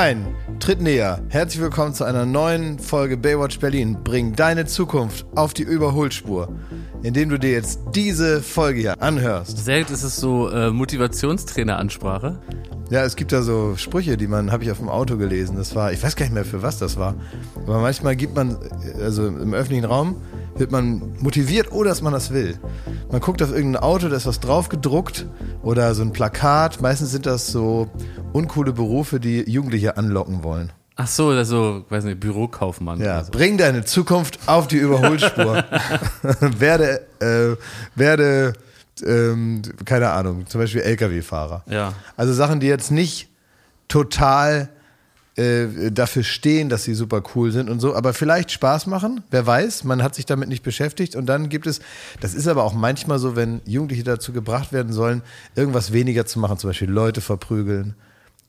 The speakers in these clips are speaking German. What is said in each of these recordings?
Rein, tritt näher. Herzlich willkommen zu einer neuen Folge Baywatch Berlin. Bring deine Zukunft auf die Überholspur, indem du dir jetzt diese Folge hier anhörst. Selten ist es so äh, Motivationstrainer-Ansprache. Ja, es gibt da so Sprüche, die man, habe ich auf dem Auto gelesen. Das war, ich weiß gar nicht mehr für was das war. Aber manchmal gibt man, also im öffentlichen Raum, wird man motiviert, ohne dass man das will. Man guckt auf irgendein Auto, da ist was drauf gedruckt oder so ein Plakat. Meistens sind das so uncoole Berufe, die Jugendliche anlocken wollen. Ach so, also, weiß nicht, Bürokaufmann. Ja, so. bring deine Zukunft auf die Überholspur. werde, äh, werde, ähm, keine Ahnung, zum Beispiel LKW-Fahrer. Ja. Also Sachen, die jetzt nicht total äh, dafür stehen, dass sie super cool sind und so, aber vielleicht Spaß machen, wer weiß, man hat sich damit nicht beschäftigt und dann gibt es, das ist aber auch manchmal so, wenn Jugendliche dazu gebracht werden sollen, irgendwas weniger zu machen, zum Beispiel Leute verprügeln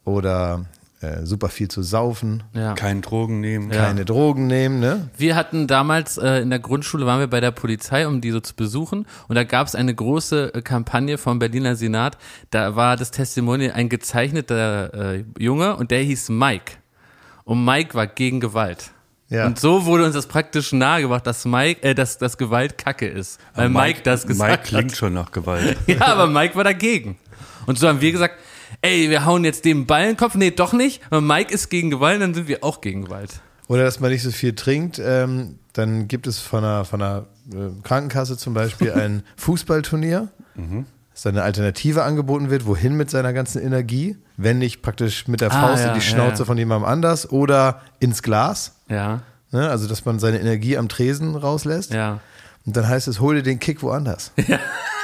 oder äh, super viel zu saufen, Ja. Kein Drogen nehmen. Ja. keine Drogen nehmen, ne? Wir hatten damals äh, in der Grundschule, waren wir bei der Polizei, um die so zu besuchen. Und da gab es eine große äh, Kampagne vom Berliner Senat. Da war das Testimonial ein gezeichneter äh, Junge und der hieß Mike. Und Mike war gegen Gewalt. Ja. Und so wurde uns das praktisch nahegebracht, dass Mike, äh, dass, dass Gewalt Kacke ist. Weil Mike, das gesagt Mike hat. klingt schon nach Gewalt. Ja, aber Mike war dagegen. Und so haben wir gesagt, ey, wir hauen jetzt dem Ball in den Kopf. Nee, doch nicht. Aber Mike ist gegen Gewalt, dann sind wir auch gegen Gewalt. Oder dass man nicht so viel trinkt. Ähm, dann gibt es von einer, von einer äh, Krankenkasse zum Beispiel ein Fußballturnier, dass da eine Alternative angeboten wird, wohin mit seiner ganzen Energie, wenn nicht praktisch mit der Ah, Faust ja, in die ja, Schnauze ja. von jemandem anders oder ins Glas. Ja, Ne? Also, dass man seine Energie am Tresen rauslässt. ja. Und dann heißt es, hol dir den Kick woanders.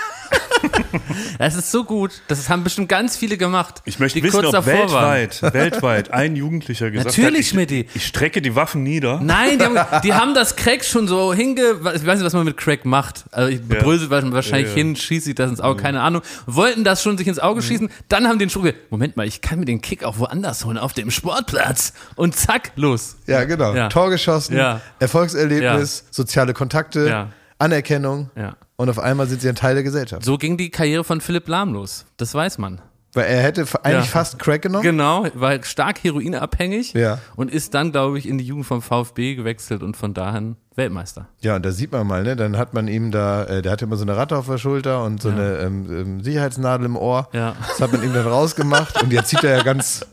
Das ist so gut. Das haben bestimmt ganz viele gemacht. Ich möchte die wissen, kurz ob davor waren. weltweit, weltweit ein Jugendlicher gesagt Natürlich, hat, ich, ich strecke die Waffen nieder. Nein, die haben, die haben das Crack schon so hinge... Ich weiß nicht, was man mit Crack macht. Also ich brösel wahrscheinlich Ja, ja. hin, schieße ich das ins Auge, keine Ahnung. Wollten das schon sich ins Auge schießen, dann haben die den gesagt, Moment mal, ich kann mir den Kick auch woanders holen, auf dem Sportplatz. Und zack, los. Ja, genau. Ja. Tor geschossen, Ja. Erfolgserlebnis, soziale Kontakte, Ja. Anerkennung. Ja. Und auf einmal sind sie ein Teil der Gesellschaft. So ging die Karriere von Philipp Lahm los. Das weiß man. Weil er hätte eigentlich Ja. fast Crack genommen. Genau, war stark heroinabhängig Ja. und ist dann, glaube ich, in die Jugend vom VfB gewechselt und von dahin Weltmeister. Ja, und da sieht man mal, ne? Dann hat man ihm da, äh, der hatte immer so eine Ratte auf der Schulter und so eine ähm, ähm, Sicherheitsnadel im Ohr. Ja. Das hat man ihm dann rausgemacht und jetzt sieht er ja ganz,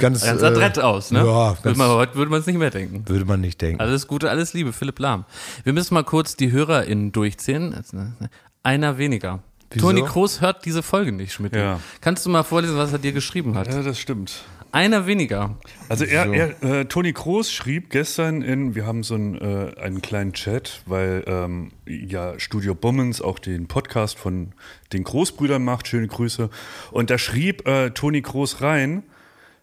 ganz. Ganz äh, adrett aus, ne? Ja, würde ganz, man, heute würde man es nicht mehr denken. würde man nicht denken. Alles Gute, alles Liebe, Philipp Lahm. Wir müssen mal kurz die HörerInnen durchzählen. Einer weniger. Wieso? Toni Kroos hört diese Folge nicht, Schmidt. Ja. Kannst du mal vorlesen, was er dir geschrieben hat? Ja, das stimmt. Einer weniger. Also er, er äh, Toni Kroos schrieb gestern in, wir haben so einen, äh, einen kleinen Chat, weil ähm, ja Studio Bummens auch den Podcast von den Großbrüdern macht, schöne Grüße. Und da schrieb äh, Toni Kroos rein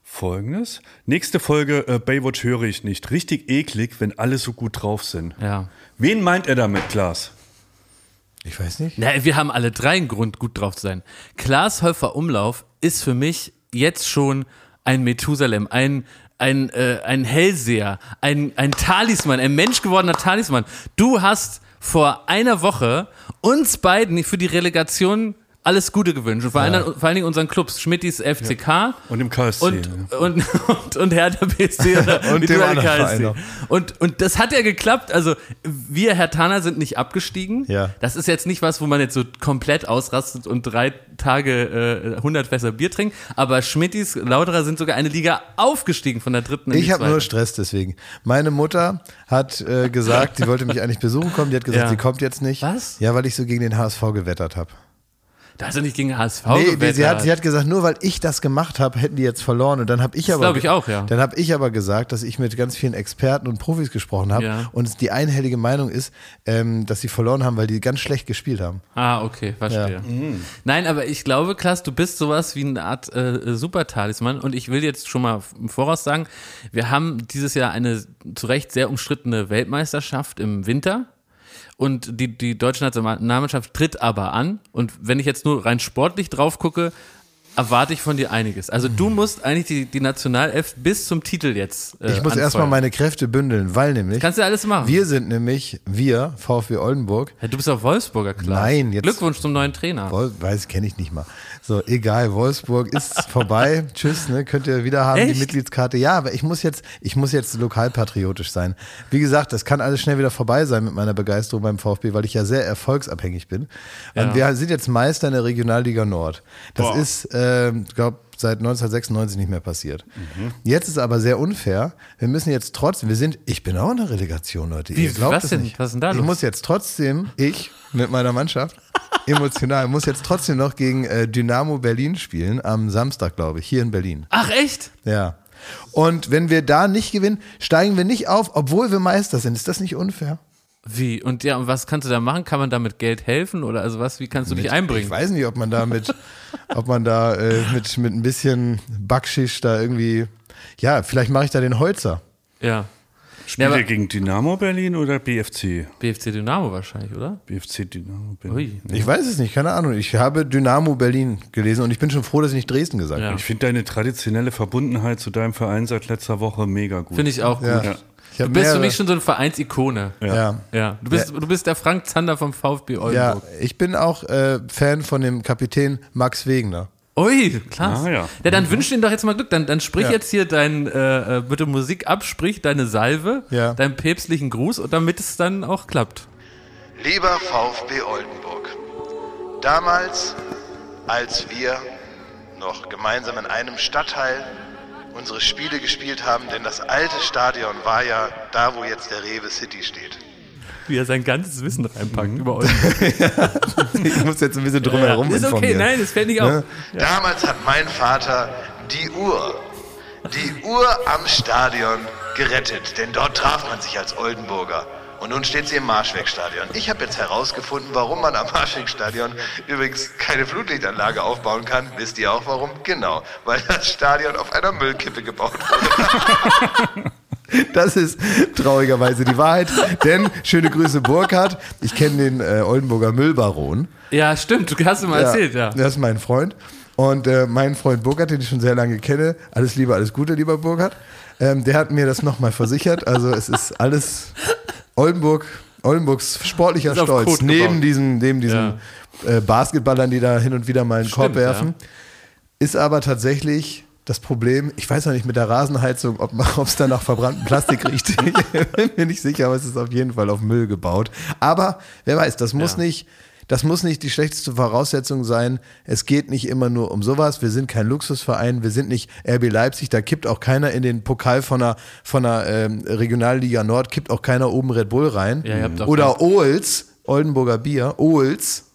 folgendes, nächste Folge äh, Baywatch höre ich nicht. Richtig eklig, wenn alle so gut drauf sind. Ja. Wen meint er damit, Klaas? Ich weiß nicht. Na, wir haben alle drei einen Grund, gut drauf zu sein. Klaas Häufer Umlauf ist für mich jetzt schon ein Methusalem, ein, ein, äh, ein Hellseher, ein, ein Talisman, ein menschgewordener Talisman. Du hast vor einer Woche uns beiden für die Relegation alles Gute gewünscht. Und vor, allen, vor allen Dingen unseren Clubs, Schmittis FCK Und im KSC. und, und, und, und Hertha BSC Und dem KSC. Verein. Und, und das hat ja geklappt. Also wir Herr Tana sind nicht abgestiegen. Ja. Das ist jetzt nicht was, wo man jetzt so komplett ausrastet und drei Tage äh, 100 Fässer Bier trinkt. Aber Schmittis Lauterer sind sogar eine Liga aufgestiegen von der dritten in Ich habe nur. Stress deswegen. Meine Mutter hat äh, gesagt, sie wollte mich eigentlich besuchen kommen. Die hat gesagt, Ja. sie kommt jetzt nicht. Was? Ja, weil ich so gegen den HSV gewettert habe. Da hast du nicht gegen HSV Nee, gewettert. sie, hat, sie hat gesagt, nur weil ich das gemacht habe, hätten die jetzt verloren. Und dann habe ich aber, glaub ich auch, ja. Dann habe ich aber gesagt, dass ich mit ganz vielen Experten und Profis gesprochen habe Ja. und die einhellige Meinung ist, ähm, dass sie verloren haben, weil die ganz schlecht gespielt haben. Ah, okay, verstehe. Nein, aber ich glaube, Klaas, du bist sowas wie eine Art äh, Super-Talisman und ich will jetzt schon mal im Voraus sagen, wir haben dieses Jahr eine zu Recht sehr umstrittene Weltmeisterschaft im Winter. Und die, die deutsche Nationalmannschaft tritt aber an. Und wenn ich jetzt nur rein sportlich drauf gucke, erwarte ich von dir einiges. Also du musst eigentlich die, die Nationalelf bis zum Titel jetzt. Äh, Ich muss erstmal meine Kräfte bündeln, weil nämlich Kannst du alles machen. wir sind nämlich, wir, VfB Oldenburg, Ja, du bist auch Wolfsburger, klar. Nein, jetzt- Glückwunsch zum neuen Trainer. Woll- weiß, kenne ich nicht mal. So, egal, Wolfsburg ist vorbei. Tschüss, ne? Könnt ihr wieder haben, Echt? die Mitgliedskarte. Ja, aber ich muss jetzt, ich muss jetzt lokalpatriotisch sein. Wie gesagt, das kann alles schnell wieder vorbei sein mit meiner Begeisterung beim VfB, weil ich ja sehr erfolgsabhängig bin. Ja. Und wir sind jetzt Meister in der Regionalliga Nord. Das Boah. ist, äh, ich glaube, seit 1996 nicht mehr passiert. Mhm. Jetzt ist aber sehr unfair. Wir müssen jetzt trotzdem, wir sind, ich bin auch in der Relegation, Leute. Wie, Ihr glaubt was es denn? Nicht. Was ist denn da Ich los? muss jetzt trotzdem, ich mit meiner Mannschaft, emotional, muss jetzt trotzdem noch gegen äh, Dynamo Berlin spielen, am Samstag, glaube ich, hier in Berlin. Ach, echt? Ja. Und wenn wir da nicht gewinnen, steigen wir nicht auf, obwohl wir Meister sind. Ist das nicht unfair? Wie? Und ja, und was kannst du da machen? Kann man da mit Geld helfen? Oder also was, wie kannst du dich einbringen? Ich weiß nicht, ob man da mit, ob man da äh, mit, mit ein bisschen Backschisch da irgendwie, ja, vielleicht mache ich da den Holzer. Ja. Spielt ihr gegen Dynamo Berlin oder BFC? BFC Dynamo wahrscheinlich, oder? BFC Dynamo Berlin. Ui. Ich weiß es nicht, keine Ahnung. Ich habe Dynamo Berlin gelesen und ich bin schon froh, dass ich nicht Dresden gesagt Ja. habe. Ich finde deine traditionelle Verbundenheit zu deinem Verein seit letzter Woche mega gut. Finde ich auch gut. Ja. Ja. Ich Du bist für mehrere- mich schon so eine Vereinsikone. Ja. Ja. Du bist, du bist der Frank Zander vom VfB Ja, Oldenburg. ich bin auch äh, Fan von dem Kapitän Max Wegener. Ui, klasse. Ah, ja. ja, dann wünsch ihm doch jetzt mal Glück. Dann, dann sprich Ja. jetzt hier dein, äh, äh, bitte Musik ab, sprich deine Salve, Ja. deinen päpstlichen Gruß und damit es dann auch klappt. Lieber VfB Oldenburg, damals, als wir noch gemeinsam in einem Stadtteil unsere Spiele gespielt haben, denn das alte Stadion war ja da, wo jetzt der Rewe City steht. Wie er sein ganzes Wissen reinpackt Mhm. über Oldenburg. Ich muss jetzt ein bisschen drumherum ist okay, informieren. nein, das fände ich auch. Ne? Damals hat mein Vater die Uhr, die Uhr am Stadion gerettet, denn dort traf man sich als Oldenburger. Und nun steht sie im Marschwegstadion. Ich habe jetzt herausgefunden, warum man am Marschwegstadion übrigens keine Flutlichtanlage aufbauen kann. Wisst ihr auch warum? Genau, weil das Stadion auf einer Müllkippe gebaut wurde. Das ist traurigerweise die Wahrheit, denn schöne Grüße Burkhard. Ich kenne den äh, Oldenburger Müllbaron. Ja, stimmt, du hast du mal erzählt, ja. Das ist mein Freund. Und äh, mein Freund Burkhard, den ich schon sehr lange kenne, alles Liebe, alles Gute, lieber Burkhard, ähm, der hat mir das nochmal versichert. Also es ist alles Oldenburg, Oldenburgs sportlicher Ist auf Stolz. Neben gebaut. diesen, neben diesen äh, Basketballern, die da hin und wieder mal einen Korb Stimmt, ja. werfen. Ist aber tatsächlich das Problem, ich weiß noch nicht mit der Rasenheizung, ob es da nach verbranntem Plastik riecht. Ich bin mir nicht sicher, aber es ist auf jeden Fall auf Müll gebaut. Aber wer weiß, das muss Ja. nicht, das muss nicht die schlechteste Voraussetzung sein. Es geht nicht immer nur um sowas. Wir sind kein Luxusverein, wir sind nicht RB Leipzig, da kippt auch keiner in den Pokal von einer, von einer ähm, Regionalliga Nord, kippt auch keiner oben Red Bull rein. Ja, Oder Ohls, Oldenburger Bier, Ohls.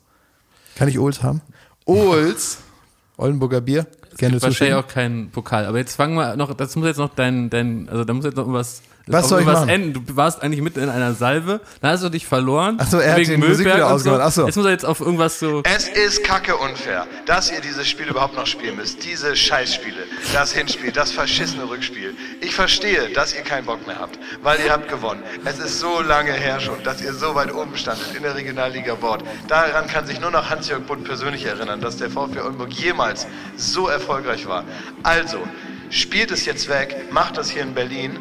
Kann ich Ohls haben? Ohls, Oldenburger Bier. Gerne Wahrscheinlich zuschicken. auch kein Pokal. Aber jetzt fangen wir noch, das muss jetzt noch dein, dein also da muss jetzt noch irgendwas. Was auf soll ich irgendwas machen? enden. Du warst eigentlich mitten in einer Salve, da hast du dich verloren. Ach so, er hat die Musik wieder und ausgemacht. Ach so. Jetzt muss er jetzt auf irgendwas so. Es ist kacke unfair, dass ihr dieses Spiel überhaupt noch spielen müsst. Diese Scheißspiele. Das Hinspiel, das verschissene Rückspiel. Ich verstehe, dass ihr keinen Bock mehr habt, weil ihr habt gewonnen. Es ist so lange her schon, dass ihr so weit oben standet in der Regionalliga Bord. Daran kann sich nur noch Hans-Jörg Bund persönlich erinnern, dass der VfB Oldenburg jemals so erfolgreich war. Also, spielt es jetzt weg, macht das hier in Berlin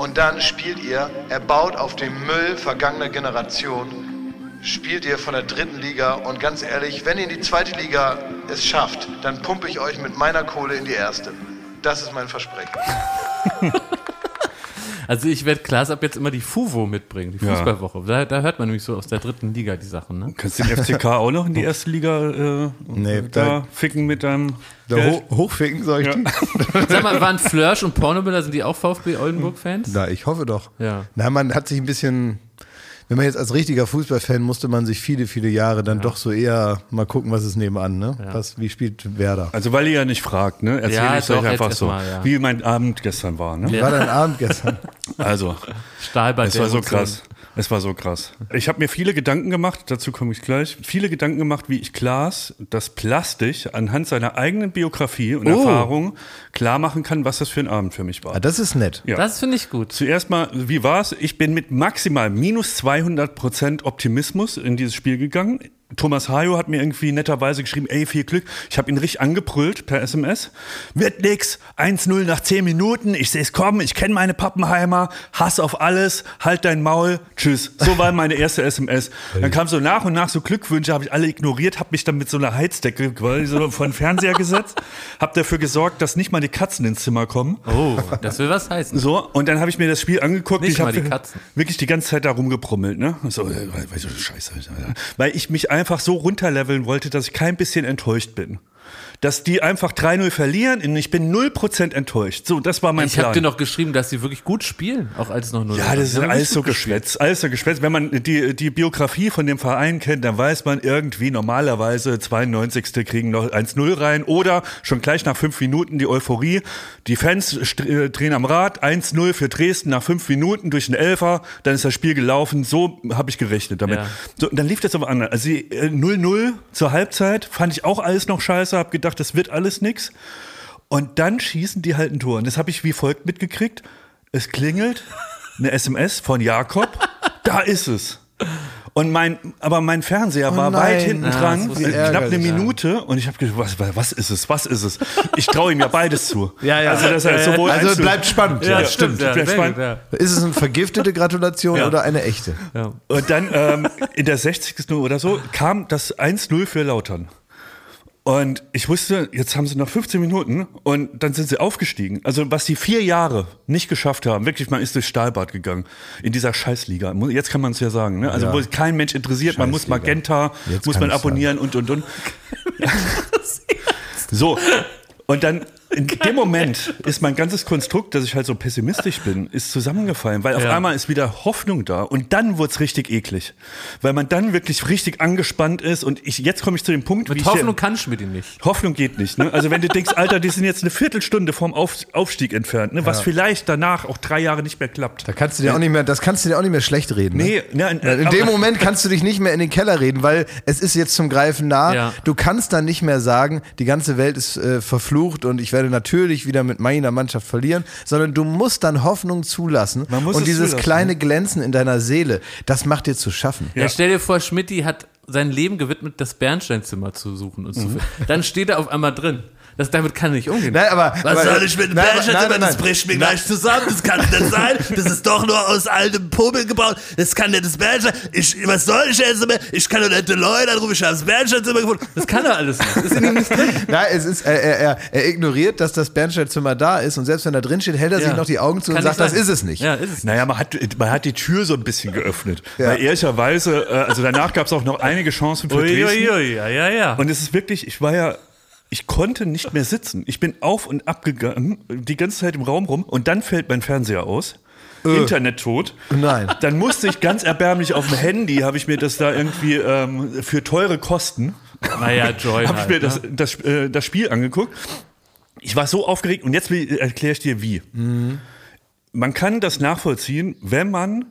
und dann spielt ihr, erbaut auf dem Müll vergangener Generation spielt ihr von der dritten Liga und ganz ehrlich, wenn ihr in die zweite Liga es schafft, dann pumpe ich euch mit meiner Kohle in die erste. Das ist mein Versprechen. Also ich werde Klaas ab jetzt immer die FUVO mitbringen, die Ja. Fußballwoche. Da, da hört man nämlich so aus der dritten Liga die Sachen, ne? Kannst du den FCK auch noch in die erste Liga äh, Nee, da da- ficken mit deinem Geld? hochficken soll ich Ja. Sag mal, waren Flörsch und Pornobilder, sind die auch VfB Oldenburg-Fans? Na, ich hoffe doch. Ja. Na, man hat sich ein bisschen, wenn man jetzt als richtiger Fußballfan musste man sich viele, viele Jahre dann doch so eher mal gucken, was ist nebenan, ne? Was, wie spielt Werder? Also weil ihr ja nicht fragt, ne? Erzähl Ja, ich doch, euch einfach so, mal, ja. wie mein Abend gestern war, ne? Wie war dein Abend gestern? Also, Stahlbad es der war so krass. Es war so krass. Ich habe mir viele Gedanken gemacht, dazu komme ich gleich, viele Gedanken gemacht, wie ich Klaas das plastisch anhand seiner eigenen Biografie und Oh. Erfahrung klar machen kann, was das für ein Abend für mich war. Ah, das ist nett. Ja. Das finde ich gut. Zuerst mal, wie war's? Ich bin mit maximal minus 200 Prozent Optimismus in dieses Spiel gegangen. Thomas Hayo hat mir irgendwie netterweise geschrieben, ey, viel Glück. Ich habe ihn richtig angebrüllt per SMS. Wird nix, 1-0 nach 10 Minuten, ich sehe es kommen, ich kenne meine Pappenheimer, Hass auf alles, halt dein Maul, tschüss. So war meine erste SMS. Dann kam so nach und nach so Glückwünsche, habe ich alle ignoriert, habe mich dann mit so einer Heizdecke quasi so vor den Fernseher gesetzt, habe dafür gesorgt, dass nicht mal die Katzen ins Zimmer kommen. Oh, das will was heißen. So, und dann habe ich mir das Spiel angeguckt. Nicht ich mal habe die Katzen. wirklich die ganze Zeit da rumgebrummelt, ne? So, äh, weißt du, Scheiße. Weil ich mich einfach so runterleveln wollte, dass ich kein bisschen enttäuscht bin. Dass die einfach 3-0 verlieren und ich bin 0% enttäuscht. So, das war mein Ich Plan. habe dir noch geschrieben, dass sie wirklich gut spielen, auch als noch nur. Ja, das ist alles so geschwätzt, alles so geschwätzt. Wenn man die, die Biografie von dem Verein kennt, dann weiß man irgendwie normalerweise 92. kriegen noch 1-0 rein oder schon gleich nach fünf Minuten die Euphorie. Die Fans äh, drehen am Rad, 1-0 für Dresden nach fünf Minuten durch den Elfer, dann ist das Spiel gelaufen. So habe ich gerechnet damit. Ja. So, und dann lief das aber anders. Also die, äh, 0-0 zur Halbzeit fand ich auch alles noch scheiße, habe gedacht, das wird alles nix. Und dann schießen die halt ein Tor. Und das habe ich wie folgt mitgekriegt. Es klingelt, eine SMS von Jakob. Da ist es. Und mein, aber mein Fernseher war nein. weit hinten dran, knapp eine Ärgerlich, ja. Minute. Und ich habe gedacht, was, was ist es, was ist es? Ich traue ihm ja beides zu. Ja, ja. Also das heißt Ja, sowohl Also bleibt spannend. Ja, stimmt. Bleibt spannend. gut. Ist es eine vergiftete Gratulation oder eine echte? Und dann ähm, in der 60. oder so kam das 1-0 für Lautern. Und ich wusste, jetzt haben sie noch 15 Minuten und dann sind sie aufgestiegen. Also was sie vier Jahre nicht geschafft haben, wirklich, man ist durchs Stahlbad gegangen in dieser Scheißliga. Jetzt kann man es ja sagen. Ne? Also Ja. wo sich kein Mensch interessiert, man muss. Magenta, Jetzt muss man abonnieren und und und. so. Und dann in dem Moment ist mein ganzes Konstrukt, dass ich halt so pessimistisch bin, ist zusammengefallen, weil auf Ja. einmal ist wieder Hoffnung da und dann wird's richtig eklig, weil man dann wirklich richtig angespannt ist und ich jetzt komme ich zu dem Punkt, wie Mit ich Hoffnung dir, kannst du mit ihm nicht. Hoffnung geht nicht. Ne? Also wenn du denkst, Alter, die sind jetzt eine Viertelstunde vom Auf, Aufstieg entfernt, ne? was vielleicht danach auch drei Jahre nicht mehr klappt. Da kannst du dir auch nicht mehr, das kannst du dir auch nicht mehr schlecht reden. Ne? Nee, ne, In aber- dem Moment kannst du dich nicht mehr in den Keller reden, weil es ist jetzt zum Greifen nah. Ja. Du kannst dann nicht mehr sagen, die ganze Welt ist äh, verflucht und ich werde natürlich wieder mit meiner Mannschaft verlieren, sondern du musst dann Hoffnung zulassen. Man muss und es dieses zulassen, kleine Glänzen in deiner Seele, das macht dir zu schaffen. Ja. stell dir vor, Schmidti hat sein Leben gewidmet, das Bernsteinzimmer zu suchen und zu Mhm. finden. Dann steht er auf einmal drin. Das, damit kann er nicht umgehen. Nein, aber, Was aber, soll ich mit dem nein, Bärchen? nein, nein, Das nein. bricht mir gleich zusammen. Das kann nicht sein. Das ist doch nur aus altem Pummel gebaut. Das kann nicht das Bärchen. Ich, was soll ich jetzt? immer? Ich kann doch nicht die Leute anrufen. Ich habe das Bärchenzimmer gefunden. Das kann er alles nicht. Das ist in ihm nicht drin. Nein, es ist, er, er, er, er ignoriert, dass das Bernsteinzimmer da ist und selbst wenn er drin steht, hält er sich Ja. noch die Augen zu Kann und sagt, das ist es nicht. Ja, ist es. Naja, man hat, man hat die Tür so ein bisschen geöffnet. Ja. Weil ehrlicherweise, äh, also danach gab es auch noch einige Chancen für Dresden. Uiuiui, ja, ja, ja. Und es ist wirklich, ich war ja, ich konnte nicht mehr sitzen. Ich bin auf und ab gegangen, die ganze Zeit im Raum rum und dann fällt mein Fernseher aus. Internet tot. Nein. Dann musste ich ganz erbärmlich auf dem Handy, habe ich mir das da irgendwie ähm, für teure Kosten, naja, Join habe ich halt, mir das, ne? das, äh, das Spiel angeguckt. Ich war so aufgeregt und jetzt erkläre ich dir wie. Man kann das nachvollziehen, wenn man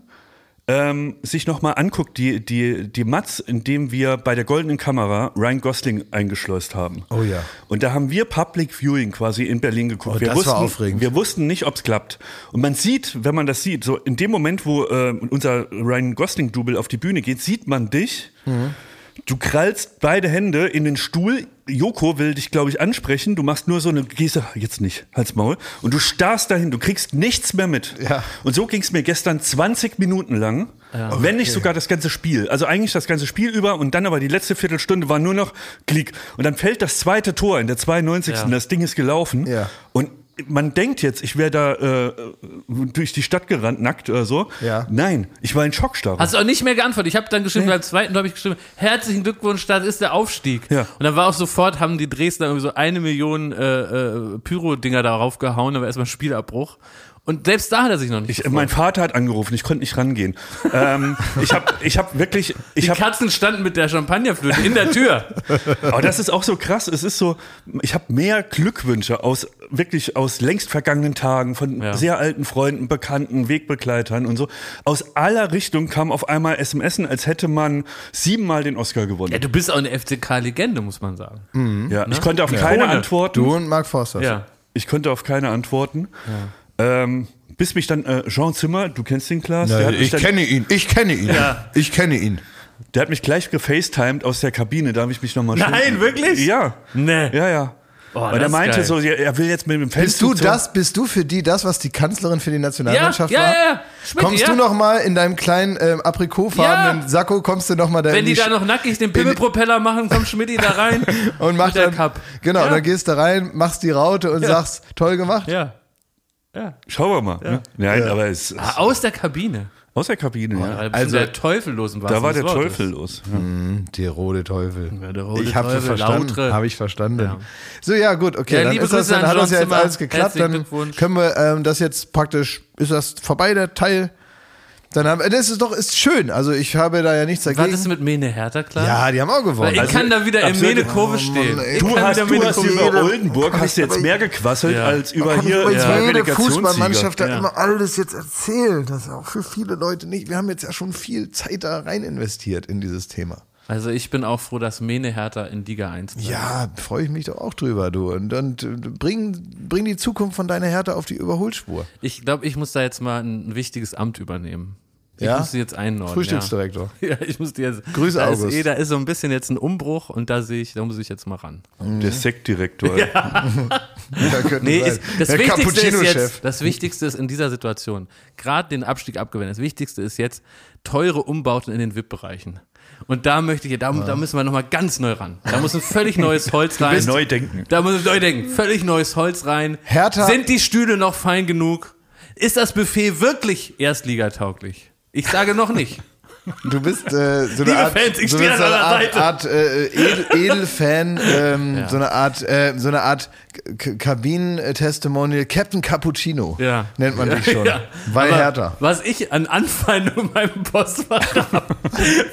ähm, sich nochmal anguckt, die, die, die Mats, in dem wir bei der Goldenen Kamera Ryan Gosling eingeschleust haben. Oh ja. Und da haben wir Public Viewing quasi in Berlin geguckt. Oh, wir das war wussten, aufregend. Wir wussten nicht, ob es klappt. Und man sieht, wenn man das sieht, so in dem Moment, wo äh, unser Ryan Gosling-Double auf die Bühne geht, sieht man dich. Mhm. Du krallst beide Hände in den Stuhl. Joko will dich, glaube ich, ansprechen. Du machst nur so eine Geste, jetzt nicht, halt's Maul. Und du starrst dahin, du kriegst nichts mehr mit. Ja. Und so ging es mir gestern 20 Minuten lang, wenn nicht sogar das ganze Spiel. Also eigentlich das ganze Spiel über und dann aber die letzte Viertelstunde war nur noch Klick. Und dann fällt das zweite Tor in der 92. Ja. Das Ding ist gelaufen. Ja. Und man denkt jetzt, ich wäre da äh, durch die Stadt gerannt, nackt oder so. Ja. Nein, ich war in Schockstarre. Hast du auch nicht mehr geantwortet. Ich habe dann geschrieben, beim zweiten habe ich geschrieben, herzlichen Glückwunsch, das ist der Aufstieg. Ja. Und dann war auch sofort, haben die Dresdner irgendwie so eine Million äh, äh, Pyro-Dinger darauf gehauen, war erstmal Spielabbruch. Und selbst da hat er sich noch nicht ich, mein Vater hat angerufen, ich konnte nicht rangehen. ähm, ich habe ich hab wirklich, ich Die habe Katzen standen mit der Champagnerflöte in der Tür. Aber das ist auch so krass. Es ist so, ich habe mehr Glückwünsche aus wirklich aus längst vergangenen Tagen von Ja. sehr alten Freunden, Bekannten, Wegbegleitern und so. Aus aller Richtung kam auf einmal SMSen, als hätte man siebenmal den Oscar gewonnen. Ja, du bist auch eine FCK-Legende, muss man sagen. Ja, ich konnte auf keine Ohne. antworten. Du und Mark Forster. Ja. Ich konnte auf keine antworten. Ähm, bis mich dann äh, Jean Zimmer, du kennst den Klaas, der mich ich dann, kenne ihn, ich kenne ihn, Ja. ich kenne ihn. Der hat mich gleich gefacetimed aus der Kabine, da habe ich mich nochmal Nein, wirklich? Ja. Nee. Ja, ja. Oh, Weil er meinte geil. so, er will jetzt mit dem Bist du das, bist du für die das, was die Kanzlerin für die Nationalmannschaft ja, war? ja, ja. Schmidt, Kommst ja. du noch mal in deinem kleinen ähm, aprikotfarbenen Ja. Sakko, kommst du noch mal da Wenn die die da noch nackig den Pimmelpropeller machen, kommt Schmidt da rein. und machst der dann, Cup. genau, Ja. und dann gehst du rein, machst die Raute und Ja. sagst, toll gemacht. Ja. Ja. Schauen wir mal. Ne? Nein, aber es Ah, aus der Kabine. aus der Kabine, ja. Also der Teufel los im Da war der des Teufel Wortes. los. Die rote Teufel. Ja, der rote ich habe verstanden. Habe ich verstanden. Ja. So, ja, gut, okay. Ja, dann ist das, dann an hat das ja jetzt alles geklappt. Dann können wir ähm, das jetzt praktisch, ist das vorbei, der Teil? Dann haben, das ist doch, ist schön. Also ich habe da ja nichts War dagegen. das mit Mene Hertha klar? ja, die haben auch gewonnen. Weil ich Also, kann da wieder in. Mene Kurve Oh, stehen. Mann, ey. Ich Du kann hast, du hast über jeder- Oldenburg kann hast ich jetzt mehr gequasselt Ja. als über kann hier ich äh, über jede Relegationssieger. Fußballmannschaft da Ja. immer alles jetzt erzählen. Das ist auch für viele Leute nicht. Wir haben jetzt ja schon viel Zeit da rein investiert in dieses Thema. Also ich bin auch froh, dass Mene Hertha in Liga 1 bleibt. Ja, freue ich mich doch auch drüber, du. Und, und äh, bring, bring die Zukunft von deiner Härte auf die Überholspur. Ich glaube, ich muss da jetzt mal ein wichtiges Amt übernehmen. Ich Ja? muss die jetzt einordnen. Frühstücksdirektor. Ja. ja, ich muss die jetzt. Grüße, da ist, August. eh, da ist so ein bisschen jetzt ein Umbruch und da sehe ich, da muss ich jetzt mal ran. Der Sektdirektor. Könnte Nee, ist, das Der Wichtigste ist Cappuccino-Chef. jetzt, das Wichtigste ist in dieser Situation, gerade den Abstieg abgewinnen, das Wichtigste ist jetzt teure Umbauten in den VIP-Bereichen. Und da möchte ich, da, da müssen wir nochmal ganz neu ran. Da muss ein völlig neues Holz rein. Neu denken. Da muss ich neu denken. Völlig neues Holz rein. Hertha- Sind die Stühle noch fein genug? Ist das Buffet wirklich erstligatauglich? Ich sage noch nicht. Du bist äh, so Liebe eine Art, Fans, ich so stehe an Art. Art äh, Edel, Edelfan, ähm, Ja. so eine Art, äh, so eine Art Kabinen-Testimonial, Captain Cappuccino Ja. nennt man dich schon, Ja. weil härter. Was ich an Anfeindung in meinem Postfach habe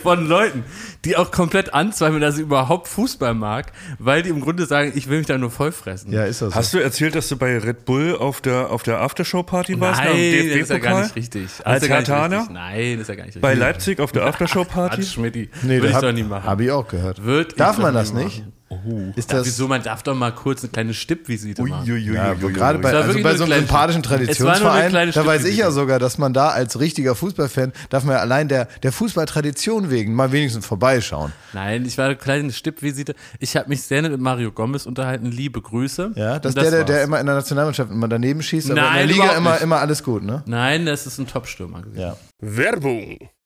von Leuten, die auch komplett anzweifeln, dass ich überhaupt Fußball mag, weil die im Grunde sagen, ich will mich da nur vollfressen. Ja, ist das so. Hast du erzählt, dass du bei Red Bull auf der, auf der Aftershow-Party warst? nach dem Nein, das ist ja gar nicht richtig. Als Hertaner? richtig. Nein, das ist ja gar nicht richtig. Bei Leipzig auf der Aftershow-Party? Schmidti. Nee, Würde ich hab, doch nie machen. Habe ich auch gehört. Ich Darf man das nicht? Machen. Ist das, wieso, man darf doch mal kurz eine kleine Stippvisite machen. ja, gerade bei, also bei so einem eine sympathischen Traditionsverein, da weiß ich ja sogar, dass man da als richtiger Fußballfan, darf man ja allein der, der Fußballtradition wegen mal wenigstens vorbeischauen. Nein, ich war eine kleine Stippvisite. Ich habe mich sehr nett mit Mario Gomez unterhalten. Liebe Grüße. Ja, das ist der, der, der immer in der Nationalmannschaft immer daneben schießt, aber Nein, in der Liga immer, immer alles gut, ne? Nein, das ist ein Top-Stürmer gewesen. Ja. Werbung.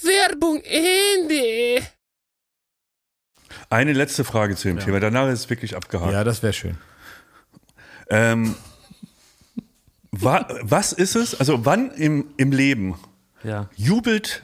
Werbung Ende. Eine letzte Frage zu dem Thema, danach ist es wirklich abgehakt. Ja, das wäre schön. Ähm, wa, was ist es, also wann im, im Leben Ja. jubelt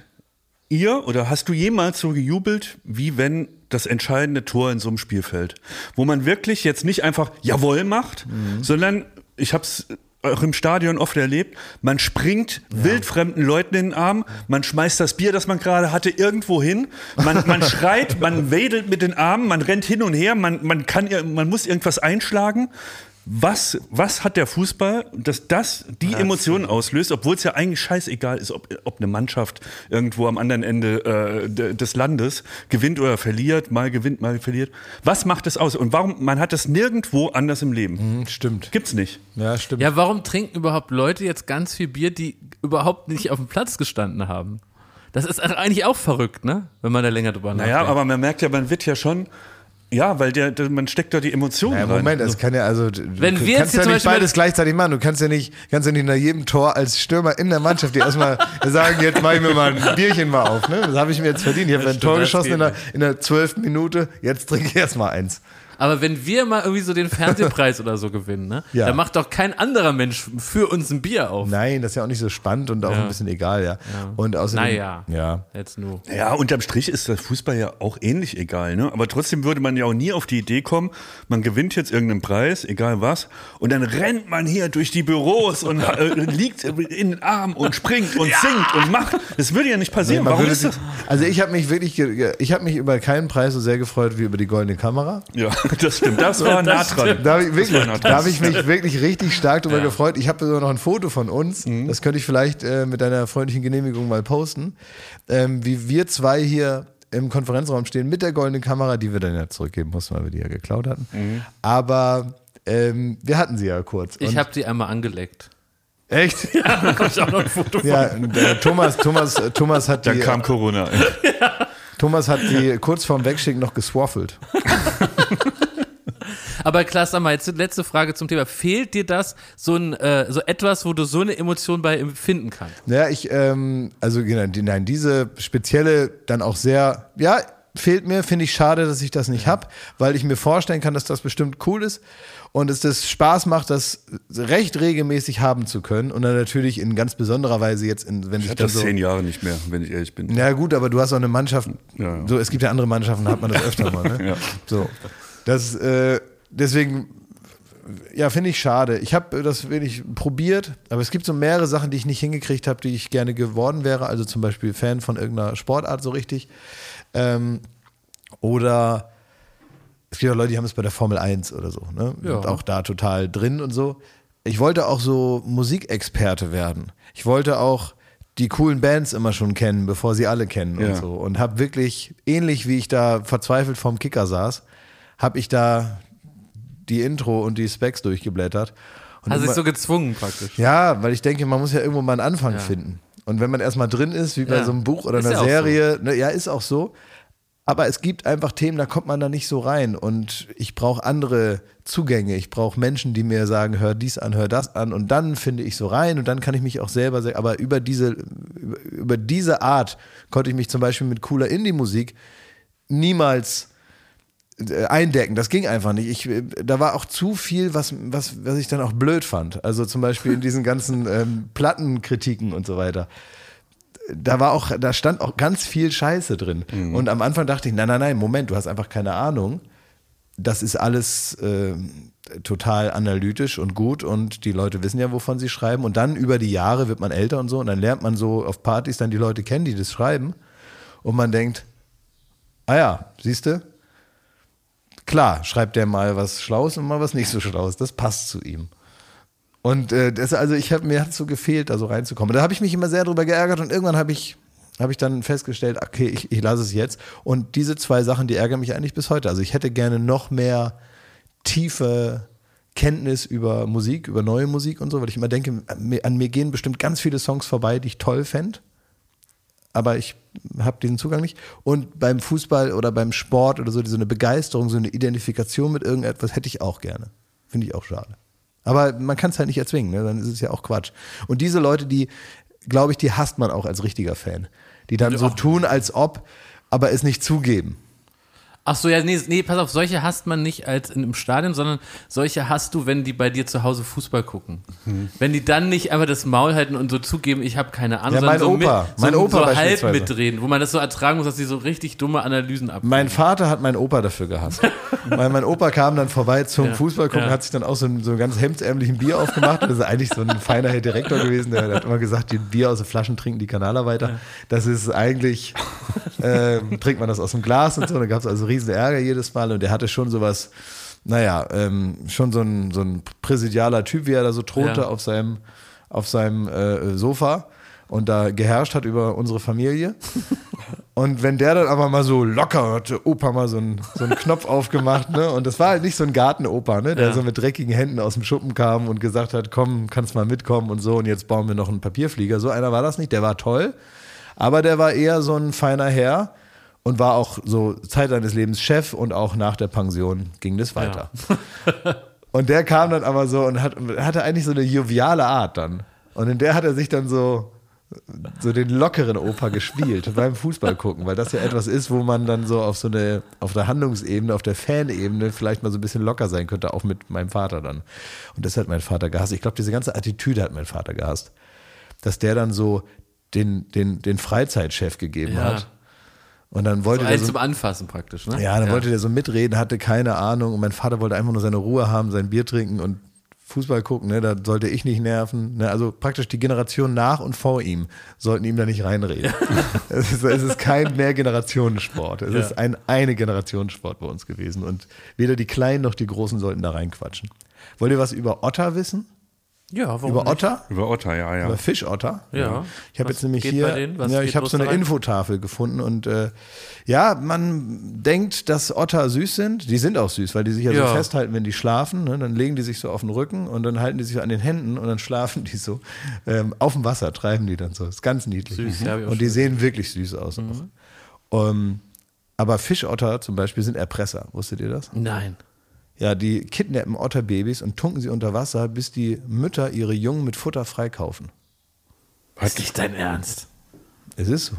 ihr oder hast du jemals so gejubelt, wie wenn das entscheidende Tor in so einem Spiel fällt? Wo man wirklich jetzt nicht einfach Jawohl macht, sondern ich habe es auch im Stadion oft erlebt, man springt wildfremden Leuten in den Arm, man schmeißt das Bier, das man gerade hatte, irgendwo hin, man, man schreit, man wedelt mit den Armen, man rennt hin und her, man, man, kann, man muss irgendwas einschlagen. Was, was hat der Fußball, dass das die Emotionen auslöst, obwohl es ja eigentlich scheißegal ist, ob, ob eine Mannschaft irgendwo am anderen Ende äh, de- des Landes gewinnt oder verliert, mal gewinnt, mal verliert. Was macht es aus? Und warum, man hat das nirgendwo anders im Leben. Hm, Stimmt. Gibt's nicht. Ja, stimmt. Ja, warum trinken überhaupt Leute jetzt ganz viel Bier, die überhaupt nicht auf dem Platz gestanden haben? Das ist eigentlich auch verrückt, ne? Wenn man da länger drüber nachdenkt. Naja, aber man merkt ja, man wird ja schon, ja, weil der, der man steckt da die Emotionen Ja, rein. Moment, es kann ja also. Wenn du wir jetzt kannst ja zum nicht Beispiel beides gleichzeitig machen. Du kannst ja nicht, kannst ja nicht nach jedem Tor als Stürmer in der Mannschaft dir erstmal sagen, jetzt mache ich mir mal ein Bierchen mal auf. Ne? Das habe ich mir jetzt verdient. Ich habe ein Tor das geschossen geht in der, in der zwölften Minute. Jetzt trinke ich erstmal eins. Aber wenn wir mal irgendwie so den Fernsehpreis oder so gewinnen, ne? Ja. Dann macht doch kein anderer Mensch für uns ein Bier auf. Nein, das ist ja auch nicht so spannend und auch Ja. ein bisschen egal, ja. Und außerdem, Naja. ja. Jetzt nur. Ja, unterm Strich ist das Fußball ja auch ähnlich egal, ne? Aber trotzdem würde man ja auch nie auf die Idee kommen, man gewinnt jetzt irgendeinen Preis, egal was, und dann rennt man hier durch die Büros und äh, liegt in den Arm und springt und singt und macht. Das würde ja nicht passieren. Man Warum ist das? Also ich habe mich wirklich, ich habe mich über keinen Preis so sehr gefreut wie über die goldene Kamera. Ja, das stimmt. Das war nah dran. Da habe ich, wirklich, da habe ich mich wirklich richtig stark darüber Ja. gefreut. Ich habe sogar noch ein Foto von uns. Das könnte ich vielleicht äh, mit deiner freundlichen Genehmigung mal posten. Ähm, wie wir zwei hier im Konferenzraum stehen mit der goldenen Kamera, die wir dann ja zurückgeben mussten, weil wir die ja geklaut hatten. Aber ähm, wir hatten sie ja kurz. Ich habe die einmal angeleckt. echt. Da hab ich auch noch ein Foto von. Ja, Thomas, Thomas, äh, Thomas hat Dann die, kam Corona. Thomas hat die kurz vorm Wegschicken noch geswaffelt. Aber Klaas, sag mal, jetzt letzte Frage zum Thema. Fehlt dir das, so, ein, äh, so etwas, wo du so eine Emotion bei empfinden kannst? Ja, ich, ähm, also genau, die, nein, diese spezielle dann auch sehr, ja, fehlt mir, finde ich schade, dass ich das nicht hab, weil ich mir vorstellen kann, dass das bestimmt cool ist und es das Spaß macht, das recht regelmäßig haben zu können und dann natürlich in ganz besonderer Weise jetzt, in, wenn Ich sich hatte dann das so. zehn Jahre nicht mehr, wenn ich ehrlich bin. Na gut, aber du hast auch eine Mannschaft. Ja, ja. So, es gibt ja andere Mannschaften, da hat man das öfter mal. Ne? Ja. So, das äh, deswegen. Ja, finde ich schade. Ich habe das wenig probiert, aber es gibt so mehrere Sachen, die ich nicht hingekriegt habe, die ich gerne geworden wäre. Also zum Beispiel Fan von irgendeiner Sportart so richtig. Ähm, oder es gibt auch Leute, die haben es bei der Formel 1 oder so. Ne? Ja. Und auch da total drin und so. Ich wollte auch so Musikexperte werden. Ich wollte auch die coolen Bands immer schon kennen, bevor sie alle kennen Ja. und so. Und habe wirklich, ähnlich wie ich da verzweifelt vorm Kicker saß, habe ich da die Intro und die Specs durchgeblättert. Und Hast dich so gezwungen praktisch. ja, weil ich denke, man muss ja irgendwo mal einen Anfang Ja. finden. Und wenn man erstmal drin ist, wie bei Ja. so einem Buch oder Ist einer ja Serie, ne, ja, ist auch so. Aber es gibt einfach Themen, da kommt man da nicht so rein. Und ich brauche andere Zugänge. Ich brauche Menschen, die mir sagen, hör dies an, hör das an. Und dann finde ich so rein und dann kann ich mich auch selber sagen. Aber über diese, über, diese Art konnte ich mich zum Beispiel mit cooler Indie-Musik niemals eindecken. Das ging einfach nicht. Ich, äh, da war auch zu viel, was, was, was ich dann auch blöd fand. Also zum Beispiel in diesen ganzen ähm, Plattenkritiken und so weiter. da war auch, da stand auch ganz viel Scheiße drin. Und am Anfang dachte ich, nein, nein, nein, Moment, du hast einfach keine Ahnung. Das ist alles äh, total analytisch und gut und die Leute wissen ja, wovon sie schreiben. Und dann über die Jahre wird man älter und so und dann lernt man so auf Partys dann die Leute kennen, die das schreiben. Und man denkt, ah ja, siehst du, klar, schreibt der mal was Schlaues und mal was nicht so Schlaues. Das passt zu ihm. Und äh, das, also ich habe mir hat so gefehlt, da so reinzukommen. Da habe ich mich immer sehr drüber geärgert und irgendwann habe ich habe ich dann festgestellt, okay, ich, ich lasse es jetzt. Und diese zwei Sachen, die ärgern mich eigentlich bis heute. Also ich hätte gerne noch mehr tiefe Kenntnis über Musik, über neue Musik und so, weil ich immer denke, an mir gehen bestimmt ganz viele Songs vorbei, die ich toll fände. Aber ich habe diesen Zugang nicht. Und beim Fußball oder beim Sport oder so, so eine Begeisterung, so eine Identifikation mit irgendetwas hätte ich auch gerne. Finde ich auch schade. Aber man kann es halt nicht erzwingen, ne? dann ist es ja auch Quatsch. Und diese Leute, die, glaube ich, die hasst man auch als richtiger Fan. Die dann so tun, als ob, aber es nicht zugeben. Ach so, ja, nee, nee, pass auf, solche hasst man nicht als in, im Stadion, sondern solche hast du, wenn die bei dir zu Hause Fußball gucken. Mhm. Wenn die dann nicht einfach das Maul halten und so zugeben, ich habe keine Ahnung, Ja, mein sondern so, Opa. mit, so, Mein Opa so halb mitreden, wo man das so ertragen muss, dass sie so richtig dumme Analysen ab. Mein Vater hat meinen Opa dafür gehasst. Weil mein Opa kam dann vorbei zum Ja. Fußball gucken, Ja. hat sich dann auch so ein, so ein ganz hemdsärmlichen Bier aufgemacht. Das ist eigentlich so ein feiner Herr Direktor gewesen, der hat immer gesagt, die Bier aus den Flaschen trinken die Kanalarbeiter. Das ist eigentlich, ähm, trinkt man das aus dem Glas und so. Da gab es also riesen Ärger jedes Mal und der hatte schon sowas, naja, ähm, schon so ein, so ein präsidialer Typ, wie er da so thronte Ja. auf seinem, auf seinem äh, Sofa und da geherrscht hat über unsere Familie. Und wenn der dann aber mal so locker hatte, Opa mal so einen, so einen Knopf aufgemacht, ne? Und das war halt nicht so ein Gartenopa, ne? Der Ja. so mit dreckigen Händen aus dem Schuppen kam und gesagt hat, komm, kannst mal mitkommen und so, und jetzt bauen wir noch einen Papierflieger. So einer war das nicht, der war toll, aber der war eher so ein feiner Herr und war auch so Zeit seines Lebens Chef und auch nach der Pension ging das weiter. Und der kam dann aber so und hat, hatte eigentlich so eine joviale Art dann. Und in der hat er sich dann so, so den lockeren Opa gespielt beim Fußball gucken, weil das ja etwas ist, wo man dann so auf so eine, auf der Handlungsebene, auf der Fanebene vielleicht mal so ein bisschen locker sein könnte, auch mit meinem Vater dann. Und das hat mein Vater gehasst. Ich glaube, diese ganze Attitüde hat mein Vater gehasst. Dass der dann so den, den, den Freizeitchef gegeben Ja. hat. Und dann wollte so der so, zum Anfassen praktisch, ne? ja, dann wollte der so mitreden, hatte keine Ahnung und mein Vater wollte einfach nur seine Ruhe haben, sein Bier trinken und Fußball gucken, ne, da sollte ich nicht nerven. Ne, also praktisch die Generation nach und vor ihm sollten ihm da nicht reinreden. es, ist, es ist kein Mehrgenerationensport. Es Ja. ist ein eine Generationssport bei uns gewesen. Und weder die Kleinen noch die Großen sollten da reinquatschen. Wollt ihr was über Otter wissen? Ja, warum über nicht? Otter? Über Otter, ja, ja. Über Fischotter? Ja. Ich habe jetzt nämlich hier, bei denen? Was ja, ich habe so eine rein? Infotafel gefunden und äh, ja, man denkt, dass Otter süß sind. Die sind auch süß, weil die sich ja, Ja. so festhalten, wenn die schlafen. Ne? Dann legen die sich so auf den Rücken und dann halten die sich so an den Händen und dann schlafen die so ähm, auf dem Wasser, treiben die dann so. ist ganz niedlich. Süß, ja, ich auch und die sehen wirklich süß aus. auch. Ähm, aber Fischotter zum Beispiel sind Erpresser. Wusstet ihr das? Nein. Ja, die kidnappen Otterbabys und tunken sie unter Wasser, bis die Mütter ihre Jungen mit Futter freikaufen. Ist nicht dein Ernst. Es ist so.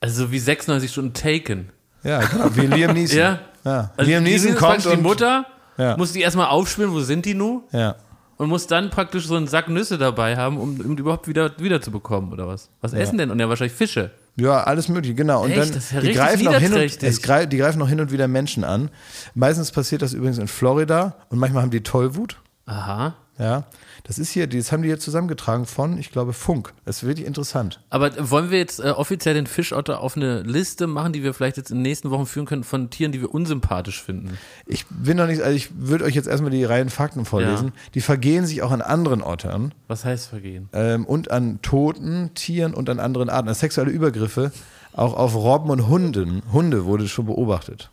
Also wie 96 Stunden Taken. Ja, genau, wie Liam Neeson. Ja. ja. Also Liam die Neeson kommt und, die Mutter, Ja. muss die erstmal aufspüren, wo sind die nun? Ja. Und muss dann praktisch so einen Sack Nüsse dabei haben, um, um die überhaupt wieder, wieder zu bekommen, oder was? Was essen denn? Und ja, wahrscheinlich Fische. Ja, alles mögliche, genau. Und Echt? dann Das ist ja die greifen auch hin und, es greif, die greifen auch hin und wieder Menschen an. Meistens passiert das übrigens in Florida und manchmal haben die Tollwut. Aha. Ja, das ist hier, das haben die jetzt zusammengetragen von, ich glaube, Funk. Das ist wirklich interessant. Aber wollen wir jetzt äh, offiziell den Fischotter auf eine Liste machen, die wir vielleicht jetzt in den nächsten Wochen führen können von Tieren, die wir unsympathisch finden? Ich bin noch nicht, also ich würde euch jetzt erstmal die reinen Fakten vorlesen. Ja. Die vergehen sich auch an anderen Ottern. Was heißt vergehen? ähm, und an toten Tieren und an anderen Arten. Also sexuelle Übergriffe auch auf Robben und Hunden. Hunde wurde schon beobachtet.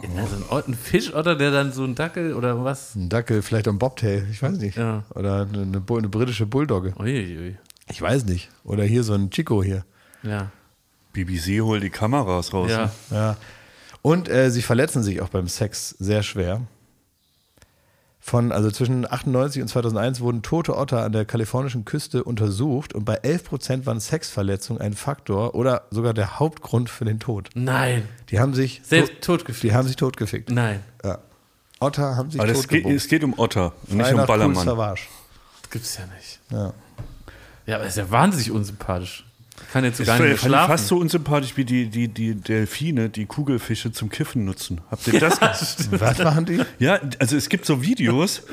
Also ein, ein Fischotter, der dann so ein Dackel oder was? Ein Dackel, vielleicht ein Bobtail, ich weiß nicht. Ja. Oder eine, eine, eine britische Bulldogge. Uiuiui. Ich weiß nicht. Oder hier so ein Chico hier. Ja. BBC holt die Kameras raus. Ja. ne? Ja. Und äh, sie verletzen sich auch beim Sex sehr schwer. Von, also zwischen 98 und 2001 wurden tote Otter an der kalifornischen Küste untersucht und bei 11 Prozent waren Sexverletzungen ein Faktor oder sogar der Hauptgrund für den Tod. Nein. Die haben sich Selbst tot- totgefickt. Die haben sich totgefickt. Nein. Ja. Otter haben sich Aber es geht, totgebumst. es geht um Otter und nicht Frei um Ballermann. Das gibt's ja nicht. Ja. Ja, aber ist ja wahnsinnig unsympathisch. Ich kann jetzt so gar nicht fand mehr ich schlafen. fast so unsympathisch wie die, die, die Delfine, die Kugelfische zum Kiffen nutzen. Habt ihr das gesehen? Was machen die? Ja, also es gibt so Videos,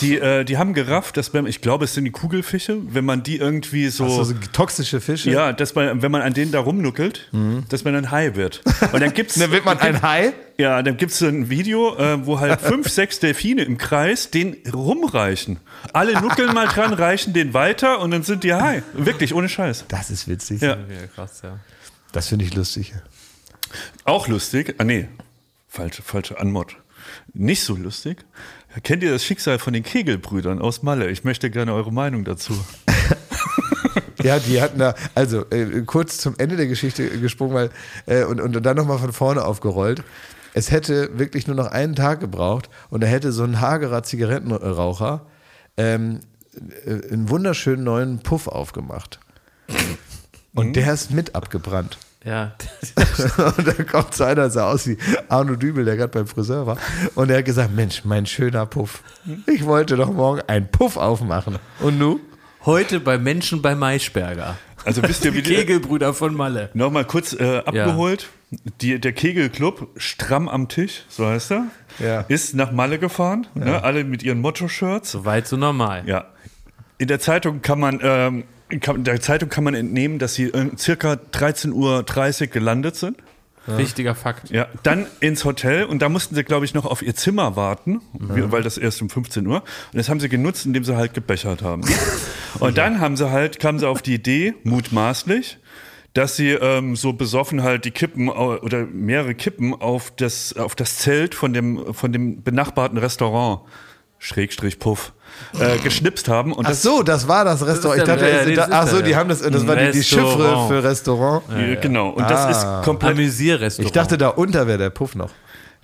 die, äh, die haben gerafft, dass wenn, ich glaube, es sind die Kugelfische, wenn man die irgendwie so. So, so toxische Fische? ja, dass man, wenn man an denen da rumnuckelt, dass man ein Hai wird. Und dann gibt's, Dann wird man ein Hai? ja, dann gibt's so ein Video, äh, wo halt fünf, sechs Delfine im Kreis den rumreichen. Alle nuckeln mal dran, reichen den weiter und dann sind die Hai. Wirklich, ohne Scheiß. Das ist witzig. Ja. Ja, krass, ja. Das finde ich lustig. Auch lustig. Ah, nee. Falsche, falsche Anmod. Nicht so lustig. Kennt ihr das Schicksal von den Kegelbrüdern aus Malle? Ich möchte gerne eure Meinung dazu. Ja, die hatten da, also äh, kurz zum Ende der Geschichte gesprungen, weil, äh, und, und dann nochmal von vorne aufgerollt. Es hätte wirklich nur noch einen Tag gebraucht und da hätte so ein hagerer Zigarettenraucher ähm, äh, einen wunderschönen neuen Puff aufgemacht. Und der ist mit abgebrannt. Ja, Und dann kommt so einer, sah aus wie Arno Dübel, der gerade beim Friseur war. Und er hat gesagt: Mensch, mein schöner Puff. Ich wollte doch morgen einen Puff aufmachen. Und nu? heute bei Menschen bei Maischberger. Also wisst ihr, wie die, Kegelbrüder von Malle. Nochmal kurz äh, abgeholt. Die, der Kegelclub, stramm am Tisch, so heißt er, Ja. ist nach Malle gefahren. Ne, alle mit ihren Motto-Shirts. Soweit so normal. Ja. In der Zeitung kann man, ähm, der Zeitung kann man entnehmen, dass sie äh, circa 13.30 Uhr gelandet sind. Wichtiger Fakt. Ja, dann ins Hotel und da mussten sie, glaube ich, noch auf ihr Zimmer warten, wie- weil das erst um 15 Uhr. Und das haben sie genutzt, indem sie halt gebechert haben. und dann haben sie halt, kamen sie auf die Idee, mutmaßlich, dass sie ähm, so besoffen halt die Kippen oder mehrere Kippen auf das, auf das Zelt von dem, von dem benachbarten Restaurant, Schrägstrich Puff, äh, geschnipst haben. Und Ach das, so, das war das Restaurant. Ich der- dachte, ja, ja, es- das ist ach so, die ja. haben das, das war die, die. Chiffre für Restaurant. äh, genau. Und das Ah. ist komplett Amüsierrestaurant. Ich dachte, da unter wäre der Puff noch.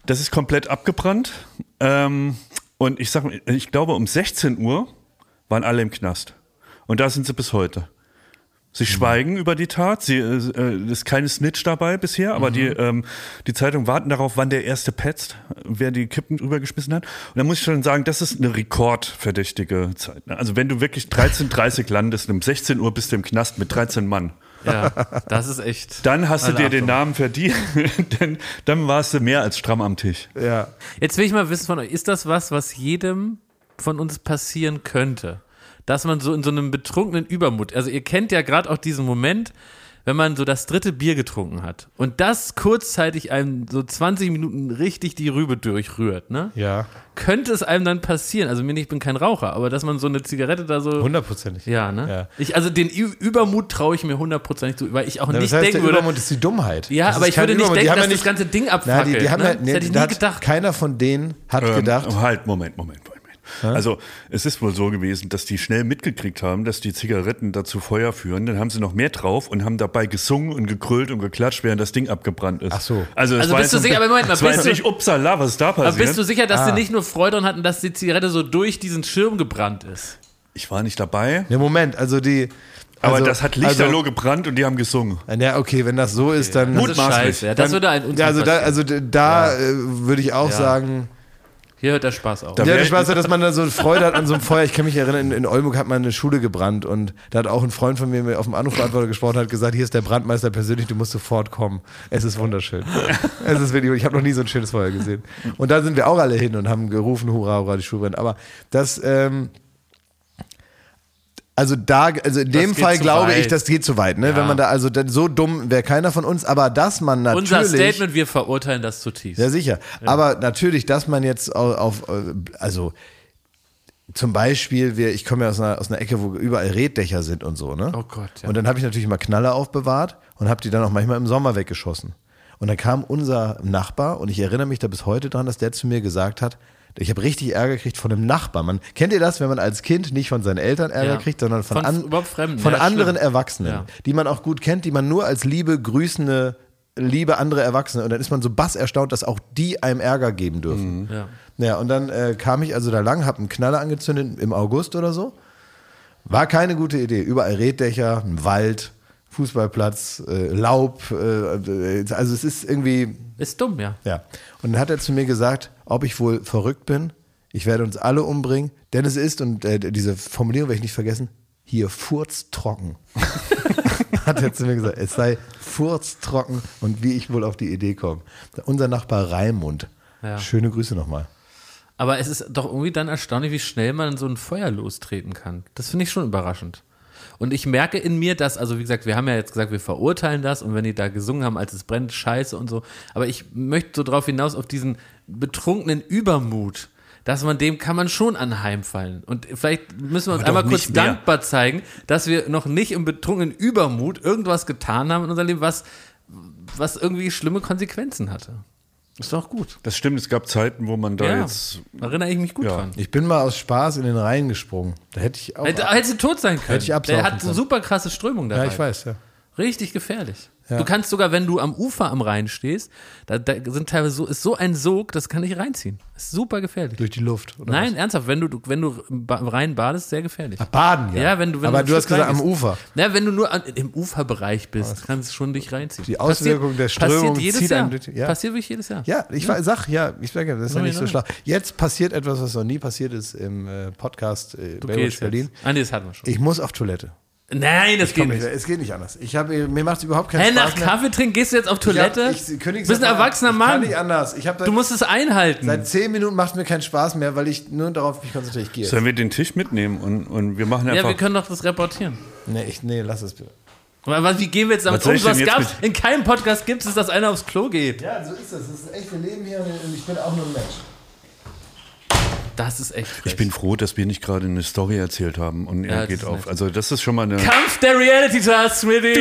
Das ist komplett abgebrannt. Ähm, und ich sag, ich glaube, um 16 Uhr waren alle im Knast. Und da sind sie bis heute. Sie schweigen über die Tat. Sie, äh, äh, ist keine Snitch dabei bisher, aber die, ähm, die Zeitung warten darauf, wann der erste petzt, wer die Kippen rübergeschmissen hat. Und da muss ich schon sagen, das ist eine rekordverdächtige Zeit. ne? Also wenn du wirklich 13.30 landest, um 16 Uhr bist du im Knast mit 13 Mann. Ja, das ist echt. Dann hast du dir den. Namen verdient, denn dann warst du mehr als stramm am Tisch. Ja. Jetzt will ich mal wissen von euch, ist das was, was jedem von uns passieren könnte? Dass man so in so einem betrunkenen Übermut, also ihr kennt ja gerade auch diesen Moment, wenn man so das dritte Bier getrunken hat und das kurzzeitig einem so 20 Minuten richtig die Rübe durchrührt, ne? Ja, Könnte es einem dann passieren, also mir nicht, ich bin kein Raucher, aber dass man so eine Zigarette da so hundertprozentig. ja, ne? Ja. Ich, also den Ü Übermut traue ich mir hundertprozentig zu, weil ich auch Ja, nicht das heißt, denken der würde. Übermund ist die Dummheit. Ja, Das aber ich würde nicht Übermund. Die denken, haben dass ja das ganze Ding Na, abfackelt. die, die haben ne? ja, das nee, hätte ich nie gedacht. Keiner von denen hat gedacht, Ähm, halt, Moment, Moment, Moment. Also es ist wohl so gewesen, dass die schnell mitgekriegt haben, dass die Zigaretten dazu Feuer führen. Dann haben sie noch mehr drauf und haben dabei gesungen und gekrölt und geklatscht, während das Ding abgebrannt ist. Ach so. Also, Also bist du sicher- aber Moment mal, bist du- nicht upsala, was da Aber passiert. bist du sicher, dass Ah. sie nicht nur Freude daran hatten, dass die Zigarette so durch diesen Schirm gebrannt ist? ich war nicht dabei, ne Moment, also die. aber also, das hat lichterloh Also, gebrannt und die haben gesungen. ja, okay, wenn das so ist, dann. Das ist Mutmaßlich. scheiße. Ja, das würde ein Unfall ja, also da, also da äh, würde ich auch Ja. sagen, Hier hört der Spaß auf. Da ja, der Spaß, dass man da so Freude hat an so einem Feuer. Ich kann mich erinnern, in, in Oldenburg hat man eine Schule gebrannt und da hat auch ein Freund von mir mir auf dem Anrufbeantworter gesprochen, hat gesagt, hier ist der Brandmeister persönlich, du musst sofort kommen. Es ist wunderschön. es ist wirklich, ich habe noch nie so ein schönes Feuer gesehen. Und da sind wir auch alle hin und haben gerufen, hurra, hurra, die Schule brennt. Aber das, ähm, also da, also in dem Fall glaube weit. ich, das geht zu weit, ne? Ja. Wenn man da, also so dumm wäre keiner von uns, aber dass man natürlich. Unser Statement, wir verurteilen das zutiefst. Ja, sicher. Aber natürlich, dass man jetzt auf, auf äh, also zum Beispiel, wir, ich komme ja aus einer, aus einer Ecke, wo überall Reddächer sind und so, ne? Oh Gott, ja. Und dann habe ich natürlich mal Knalle aufbewahrt und habe die dann auch manchmal im Sommer weggeschossen. Und dann kam unser Nachbar und ich erinnere mich da bis heute dran, dass der zu mir gesagt hat, ich habe richtig Ärger gekriegt von einem Nachbar. Man, kennt ihr das, wenn man als Kind nicht von seinen Eltern Ärger Ja. kriegt, sondern von, Von an, überhaupt Fremden, von ja, anderen schlimm. Erwachsenen, Ja. die man auch gut kennt, die man nur als liebe, grüßende, liebe andere Erwachsene. Und dann ist man so bass erstaunt, dass auch die einem Ärger geben dürfen. Ja. Ja, und dann äh, kam ich also da lang, habe einen Knaller angezündet im August oder so. War keine gute Idee. Überall Reddächer, ein Wald, Fußballplatz, äh, Laub. Äh, äh, also es ist irgendwie, Ist dumm, ja. ja. Und dann hat er zu mir gesagt, ob ich wohl verrückt bin. Ich werde uns alle umbringen, denn es ist, und äh, diese Formulierung werde ich nicht vergessen, hier furztrocken. hat er zu mir gesagt, es sei furztrocken und wie ich wohl auf die Idee komme. Unser Nachbar Raimund. Ja. Schöne Grüße nochmal. Aber es ist doch irgendwie dann erstaunlich, wie schnell man so ein Feuer lostreten kann. Das finde ich schon überraschend. Und ich merke in mir, dass, also wie gesagt, wir haben ja jetzt gesagt, wir verurteilen das und wenn die da gesungen haben, als es brennt, scheiße und so. Aber ich möchte so drauf hinaus, auf diesen betrunkenen Übermut, dass man dem kann man schon anheimfallen. Und vielleicht müssen wir uns Aber einmal kurz mehr. dankbar zeigen, dass wir noch nicht im betrunkenen Übermut irgendwas getan haben in unserem Leben, was, was irgendwie schlimme Konsequenzen hatte. Ist doch gut. Das stimmt, es gab Zeiten, wo man da Ja, jetzt. da erinnere ich mich gut Ja. dran. Ich bin mal aus Spaß in den Rhein gesprungen. Da hätte ich auch. Hätte, hätte sie tot sein können. Hätte ich Der hat können. super krasse Strömung dabei. ja, ich weiß, ja. Richtig gefährlich. Ja. Du kannst sogar, wenn du am Ufer am Rhein stehst, da, da sind teilweise so, ist so ein Sog, das kann dich reinziehen. Ist super gefährlich. Durch die Luft. Oder Nein, ernsthaft, wenn du, wenn du im Rhein badest, sehr gefährlich. was? Baden, ja. Ja, wenn du- wenn Aber du du, hast gesagt, am. Ufer. Na, wenn du nur an, im Uferbereich bist, kannst du schon dich reinziehen. Die Auswirkung der Strömung passiert jedes Jahr. einen ja. Passiert wirklich jedes Jahr. Ja, ich wa- sag, ja, ich sage, das ist ja Soll nicht ich so schlau. Jetzt passiert etwas, was noch nie passiert ist im äh, Podcast äh, Baywatch Berlin. jetzt. Ah, nee, das hatten wir schon. Ich muss auf Toilette. Nein, das geht Komm, nicht. ich, es geht nicht anders. Ich hab, mir macht es überhaupt keinen Hä, Spaß nach mehr. Kaffee trinken gehst du jetzt auf Toilette? Ich, hab, ich, du bist ein erwachsener ich Mann. Kann nicht anders. Ich hab Du musst es einhalten. seit zehn Minuten macht es mir keinen Spaß mehr, weil ich nur darauf mich konzentriere. Ich. Sollen wir den Tisch mitnehmen und, und wir machen ja, einfach. wir können doch das reportieren. Nee, ich, nee, lass es bitte. Was, wie gehen wir jetzt damit Was um? ich Was gab's? In keinem Podcast gibt es, dass einer aufs Klo geht. Ja, so ist das. Das ist echt, wir leben hier und ich bin auch nur ein Mensch. Das ist echt frech. ich bin froh, dass wir nicht gerade eine Story erzählt haben und Ja, er das geht auf. nett. Also das ist schon mal eine. Kampf der Reality Stars, Smitty.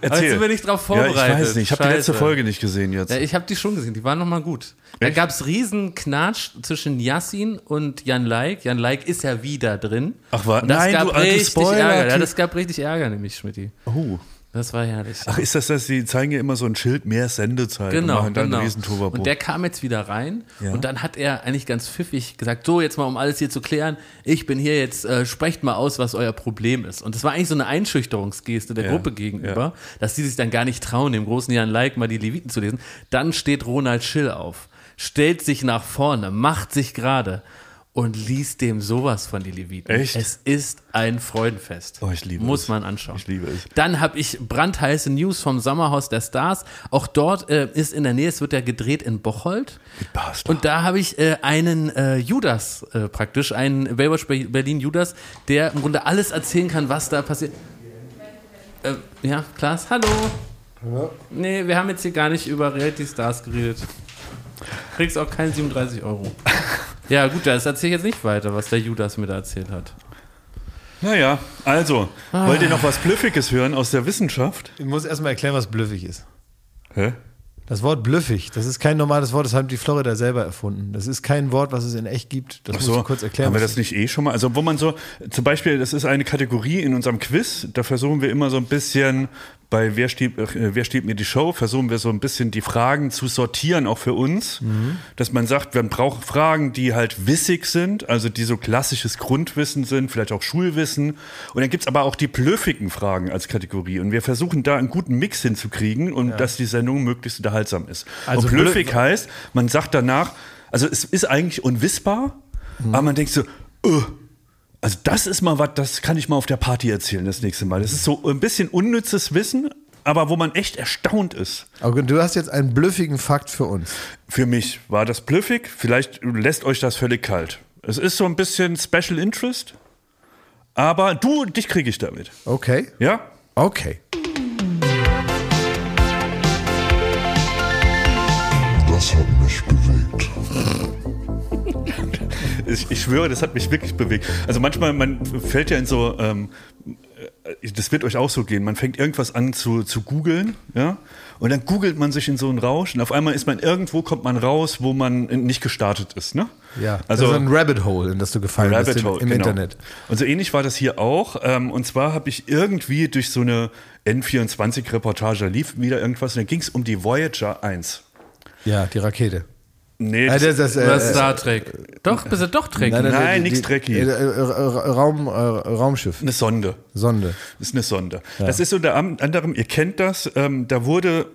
Erzähl. sind wir nicht drauf Ja, vorbereitet. ich weiß nicht. Ich habe die letzte. Folge nicht gesehen jetzt. Ja, ich habe die schon gesehen, die waren nochmal gut. Da Echt? gab es riesen Knatsch zwischen Yassin und Jan Like. Jan Like ist ja wieder drin. Ach, wa- Und das nein, gab du richtig Spoiler, Ärger. Ja, das gab richtig Ärger, nämlich Schmidti. Oh. Das war herrlich. Ach, ist das das? Sie zeigen ja immer so ein Schild, mehr Sendezeit und Genau, dann genau. einen riesen Und der kam jetzt wieder rein Ja. und dann hat er eigentlich ganz pfiffig gesagt, so jetzt mal um alles hier zu klären, ich bin hier jetzt, äh, sprecht mal aus, was euer Problem ist. Und das war eigentlich so eine Einschüchterungsgeste der Ja, Gruppe gegenüber, dass die sich dann gar nicht trauen, dem großen Jan Like mal die Leviten zu lesen. Dann steht Ronald Schill auf, stellt sich nach vorne, macht sich gerade und liest dem sowas von die Leviten. Echt? Es ist ein Freudenfest. Oh, ich liebe Muss es. man anschauen. Ich liebe es. Dann habe ich brandheiße News vom Sommerhaus der Stars. Auch dort äh, ist in der Nähe, es wird ja gedreht in Bocholt. Basler. Und da habe ich äh, einen äh, Judas äh, praktisch, einen Baywatch Berlin Judas, der im Grunde alles erzählen kann, was da passiert. Äh, ja, Klaas, hallo. Nee, wir haben jetzt hier gar nicht über Reality Stars geredet. Kriegst auch keine 37 Euro. Ja, gut, das erzähle ich jetzt nicht weiter, was der Judas mir da erzählt hat. Naja, also, Ah. wollt ihr noch was Blüffiges hören aus der Wissenschaft? Ich muss erstmal erklären, was blüffig ist. Hä? Das Wort blüffig, das ist kein normales Wort, das haben die Florida selber erfunden. Das ist kein Wort, was es in echt gibt. Das Ach muss so, ich kurz erklären. haben wir das nicht eh schon mal? Also, wo man so, zum Beispiel, das ist eine Kategorie in unserem Quiz, da versuchen wir immer so ein bisschen bei Wer steht, äh, wer steht mir die Show, versuchen wir so ein bisschen die Fragen zu sortieren, auch für uns. Mhm. Dass man sagt, man braucht Fragen, die halt wissig sind, also die so klassisches Grundwissen sind, vielleicht auch Schulwissen. Und dann gibt's aber auch die blöffigen Fragen als Kategorie. Und wir versuchen da einen guten Mix hinzukriegen und dass die Sendung möglichst unterhaltsam ist. Also und blöffig blö- heißt, man sagt danach, also es ist eigentlich unwissbar, aber man denkt so, "Ugh, also das ist mal was, das kann ich mal auf der Party erzählen das nächste Mal. Das ist so ein bisschen unnützes Wissen, aber wo man echt erstaunt ist. Aber du hast jetzt einen blüffigen Fakt für uns. Für mich war das blüffig, vielleicht lässt euch das völlig kalt. Es ist so ein bisschen Special Interest, aber du, dich kriege ich damit. Okay. Ja? Okay. Ich, ich schwöre, das hat mich wirklich bewegt. Also manchmal, man fällt ja in so, ähm, äh, das wird euch auch so gehen, man fängt irgendwas an zu, zu googeln, ja, und dann googelt man sich in so einen Rausch und auf einmal ist man irgendwo, kommt man raus, wo man nicht gestartet ist, ne? Ja. Also das ist ein Rabbit Hole, in das du gefallen bist Rabbit im, Hole, im genau. Internet. Und so ähnlich war das hier auch. Ähm, und zwar habe ich irgendwie durch so eine N24-Reportage, da lief wieder irgendwas, und da ging es um die Voyager 1. Ja, die Rakete. Nee, Ja, das, das, das, äh, Oder äh, Star Trek. Doch, bist du doch Trek. Nein, die- nix die- Trekkie. äh, äh, äh, Raum, äh, Raumschiff, eine Sonde. Sonde. Das ist eine Sonde. Das ist unter anderem, ihr kennt das, ähm, da wurde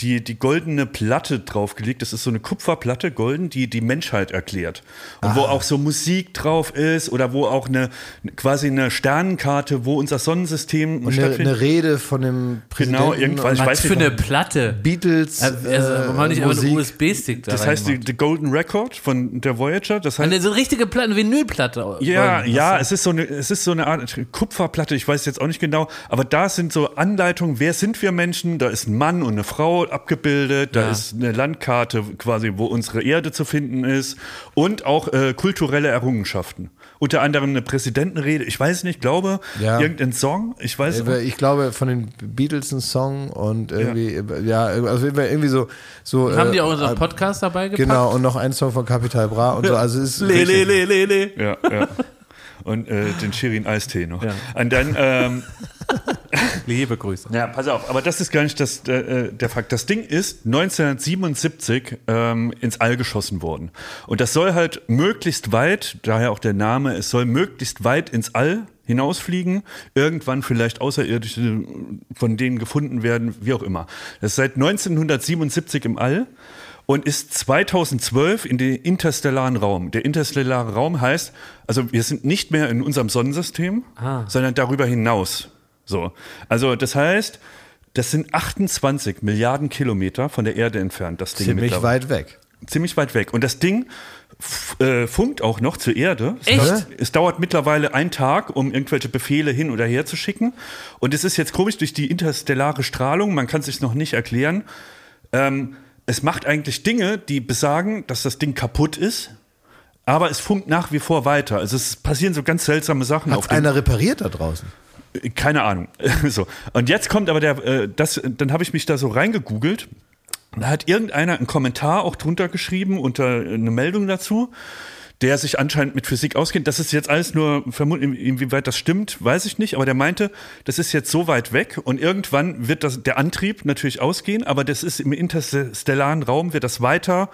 die, die goldene Platte draufgelegt. Das ist so eine Kupferplatte, golden, die die Menschheit erklärt. Und wo auch so Musik drauf ist oder wo auch eine quasi eine Sternenkarte, wo unser Sonnensystem Und eine, stattfindet. eine Rede von dem Präsidenten. Genau, irgendwann- und ich Was weiß für nicht, eine. Platte. Beatles. Also, warum haben wir nicht äh, einfach einen Musik. USB-Stick da das heißt, die, die Golden Record von der Voyager. Das heißt, Eine so richtige Platte, eine Vinylplatte. Ja, ja, es ist so eine, es ist so eine Art Kupferplatte, ich weiß jetzt auch nicht genau, aber da sind so Anleitungen, wer sind wir Menschen? Da ist ein Mann und eine Frau abgebildet, da Ja. ist eine Landkarte quasi, wo unsere Erde zu finden ist und auch äh, kulturelle Errungenschaften. Unter anderem eine Präsidentenrede, ich weiß nicht, glaube, Ja. irgendein Song, ich weiß Äh, Ich glaube, von den Beatles ein Song und irgendwie, ja, also irgendwie so. so Haben äh, die auch unseren äh, Podcast dabei gepackt? Genau, und noch ein Song von Capital Bra und so. Also es ist Le, le, le, le, le. Ja, ja. Und äh, den Shirin Eistee noch. Ja. Und dann, ähm, Liebe Grüße. Ja, pass auf, aber das ist gar nicht das, äh, der Fakt. Das Ding ist 1977 ähm, ins All geschossen worden. Und das soll halt möglichst weit, daher auch der Name, es soll möglichst weit ins All hinausfliegen, irgendwann vielleicht Außerirdische von denen gefunden werden, wie auch immer. Das ist seit 1977 im All und ist 2012 in den interstellaren Raum. Der interstellare Raum heißt, also wir sind nicht mehr in unserem Sonnensystem, sondern darüber hinaus. So, also das heißt, das sind 28 Milliarden Kilometer von der Erde entfernt. Das Ding ziemlich weit weg. ziemlich weit weg. Und das Ding äh, funkt auch noch zur Erde. Es Echt? dauert, es dauert mittlerweile einen Tag, um irgendwelche Befehle hin oder her zu schicken. Und es ist jetzt komisch durch die interstellare Strahlung, man kann es sich noch nicht erklären. Ähm, es macht eigentlich Dinge, die besagen, dass das Ding kaputt ist. Aber es funkt nach wie vor weiter. Also es passieren so ganz seltsame Sachen auf Hat einer repariert da draußen? keine Ahnung. so. Und jetzt kommt aber der, äh, das, dann habe ich mich da so reingegoogelt. Da hat irgendeiner einen Kommentar auch drunter geschrieben, unter äh, eine Meldung dazu, der sich anscheinend mit Physik auskennt. Das ist jetzt alles nur, vermutlich, inwieweit das stimmt, weiß ich nicht, aber der meinte, das ist jetzt so weit weg und irgendwann wird das, der Antrieb natürlich ausgehen, aber das ist im interstellaren Raum, wird das weiter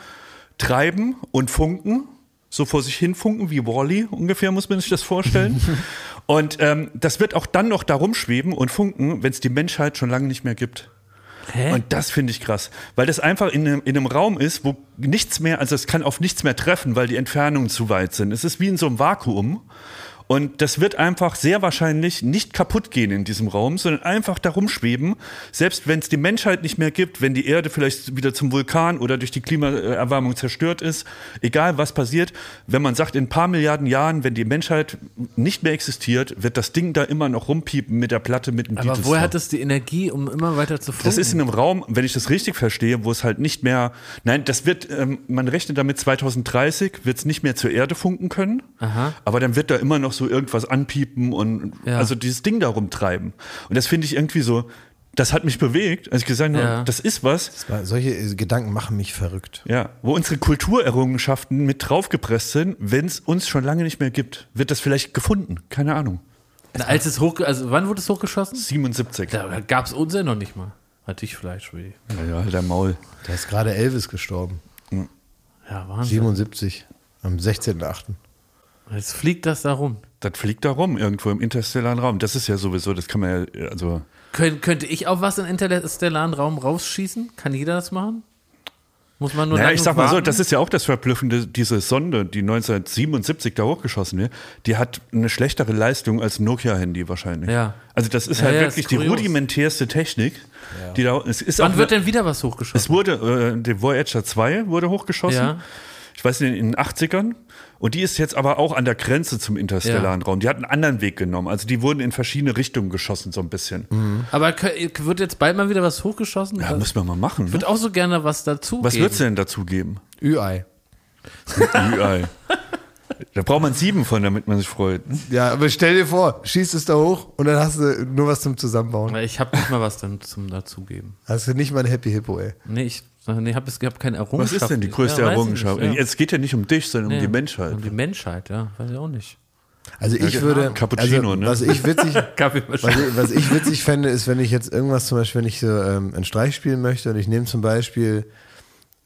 treiben und funken, so vor sich hin funken wie Wally ungefähr, muss man sich das vorstellen. und ähm, das wird auch dann noch darum schweben und funken, wenn es die Menschheit schon lange nicht mehr gibt. Hä? Und das finde ich krass, weil das einfach in einem, in einem Raum ist, wo nichts mehr, also es kann auf nichts mehr treffen, weil die Entfernungen zu weit sind. Es ist wie in so einem Vakuum. Und das wird einfach sehr wahrscheinlich nicht kaputt gehen in diesem Raum, sondern einfach darum schweben. Selbst wenn es die Menschheit nicht mehr gibt, wenn die Erde vielleicht wieder zum Vulkan oder durch die Klimaerwärmung zerstört ist, egal was passiert, wenn man sagt, in ein paar Milliarden Jahren, wenn die Menschheit nicht mehr existiert, wird das Ding da immer noch rumpiepen mit der Platte mit dem Aber woher hat es die Energie, um immer weiter zu funken? Das ist in einem Raum, wenn ich das richtig verstehe, wo es halt nicht mehr, nein, das wird, ähm, man rechnet damit 2030 wird es nicht mehr zur Erde funken können, aber dann wird da immer noch so irgendwas anpiepen und Ja. also dieses Ding da rumtreiben. Und das finde ich irgendwie so, das hat mich bewegt, als ich gesagt habe, Ja. das ist was, Solche äh, Gedanken machen mich verrückt. ja, wo unsere Kulturerrungenschaften mit draufgepresst sind, wenn es uns schon lange nicht mehr gibt, wird das vielleicht gefunden, keine Ahnung. Na, Als es hoch, also wann wurde es hochgeschossen? 77. Da gab es uns ja noch nicht mal. Hatte ich vielleicht, Schwede. Ja, ja, halt der Maul. Da ist gerade Elvis gestorben. Ja, Wahnsinn. 77. Am 16.8. Jetzt fliegt das da rum. Das fliegt da rum, irgendwo im interstellaren Raum. Das ist ja sowieso, das kann man ja, also. Könnt, könnte ich auch was in interstellaren Raum rausschießen? Kann jeder das machen? Muss man nur Naja, ich sag mal so, warten? das ist ja auch das Verblüffende, diese Sonde, die 1977 da hochgeschossen wird, die hat eine schlechtere Leistung als Nokia-Handy wahrscheinlich. Ja. Also das ist Ja, halt ja, wirklich ist die rudimentärste Technik, die da, es ist Wann auch wird denn wieder was es hochgeschossen? wurde, äh, der Voyager 2 wurde hochgeschossen. Ja. Ich weiß nicht, in den 80ern. Und die ist jetzt aber auch an der Grenze zum interstellaren Raum. Die hat einen anderen Weg genommen. Also die wurden in verschiedene Richtungen geschossen, so ein bisschen. Aber kö- wird jetzt bald mal wieder was hochgeschossen? Ja, müssen wir mal machen. ich Ne? würde auch so gerne was dazu Was geben. wird's denn dazu geben? Ü-Ei. Ü-Ei. Da braucht man sieben von, damit man sich freut. Ja, aber stell dir vor, schießt es da hoch und dann hast du nur was zum Zusammenbauen. Weil Ich habe nicht mal was dann zum dazugeben. Hast du nicht mal ein Happy Hippo, ey. Nee, ich nee, habe hab keine Was Errungenschaft. ist denn die größte ja, ich Errungenschaft? nicht, ja. Es geht ja nicht um dich, sondern um die Menschheit. Um die Menschheit, ja. Weiß ich auch nicht. Also ich Ja, würde, Cappuccino, also, ne? was ich witzig, was ich, was ich witzig fände, ist, wenn ich jetzt irgendwas zum Beispiel, wenn ich so ähm, einen Streich spielen möchte und ich nehme zum Beispiel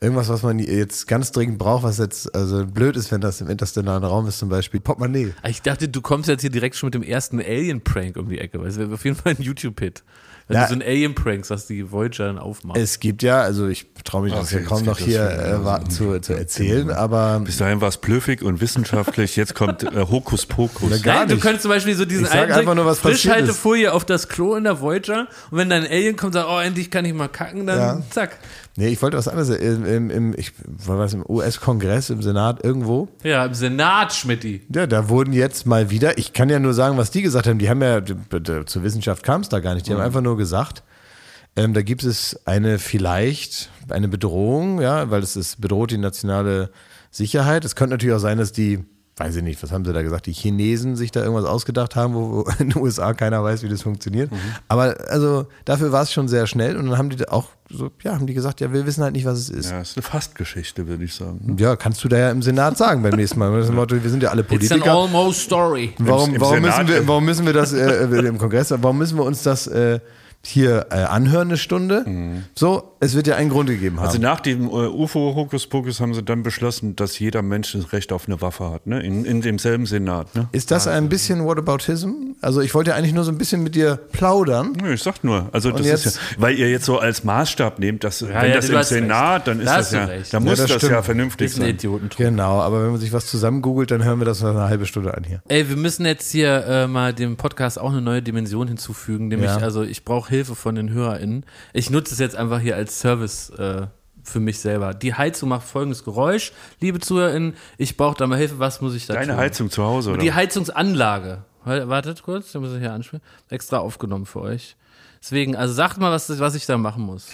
Irgendwas, was man jetzt ganz dringend braucht, was jetzt also blöd ist, wenn das im interstellaren Raum ist, zum Beispiel Portemonnaie. Ich dachte, du kommst jetzt hier direkt schon mit dem ersten Alien-Prank um die Ecke, weil es wäre auf jeden Fall ein YouTube-Hit. Wenn Ja. du so ein Alien-Pranks, was die Voyager dann aufmacht. Es gibt ja, also ich traue mich das Okay, kaum jetzt noch hier äh, zu, zu erzählen, aber Bis dahin war es blöffig und wissenschaftlich. Jetzt kommt äh, Hokuspokus. Na, gar Nein, du könntest zum Beispiel so diesen ist. Frischhaltefolie auf das Klo in der Voyager und wenn dann ein Alien kommt und sagt, oh, endlich kann ich mal kacken, dann Ja. zack. Nee, ich wollte was anderes. Im, im, im, ich, war was, im US-Kongress, im Senat irgendwo. Ja, im Senat, Schmidti. Ja, da wurden jetzt mal wieder, ich kann ja nur sagen, was die gesagt haben. Die haben ja, zur Wissenschaft kam es da gar nicht. Die haben einfach nur gesagt, ähm, da gibt es eine vielleicht, eine Bedrohung, ja, weil es ist, bedroht die nationale Sicherheit. Es könnte natürlich auch sein, dass die, weiß ich nicht, was haben sie da gesagt, die Chinesen sich da irgendwas ausgedacht haben, wo, in den USA keiner weiß, wie das funktioniert. Aber also dafür war es schon sehr schnell und dann haben die auch so, ja, haben die gesagt, ja, wir wissen halt nicht, was es ist. Ja, ist eine Fastgeschichte, würde ich sagen. Ja, kannst du da ja im Senat sagen beim nächsten Mal. Wir sind ja alle It's an Politiker. almost story. Warum, im warum, müssen wir, warum müssen wir das äh, im Kongress, warum müssen wir uns das äh, hier äh, anhören, eine Stunde? So, es wird ja einen Grund gegeben haben. Also nach dem äh, UFO-Hokuspokus haben sie dann beschlossen, dass jeder Mensch das Recht auf eine Waffe hat, ne? In, in demselben Senat, ne? ist das ein bisschen Whataboutism? Also ich wollte ja eigentlich nur so ein bisschen mit dir plaudern. Nö, ich sag nur, also das jetzt- ist ja, weil ihr jetzt so als Maßstab nehmt, dass wenn ja, das im Senat, recht. dann ist Da das ja, recht. da muss das das, ja vernünftig Ist ein sein. Idioten. Genau, aber wenn man sich was zusammen googelt, dann hören wir das nach einer halben Stunde an hier. Ey, wir müssen jetzt hier äh, mal dem Podcast auch eine neue Dimension hinzufügen, nämlich, Ja. also ich brauche Hilfe von den HörerInnen. Ich nutze es jetzt einfach hier als Service äh, für mich selber. Die Heizung macht folgendes Geräusch. Liebe ZuhörerInnen, ich brauche da mal Hilfe. Was muss ich da Deine tun? Heizung zu Hause, oder? Die Heizungsanlage. Warte- Wartet kurz, da muss ich hier anspielen. Extra aufgenommen für euch. Deswegen, also sagt mal, was, was ich da machen muss.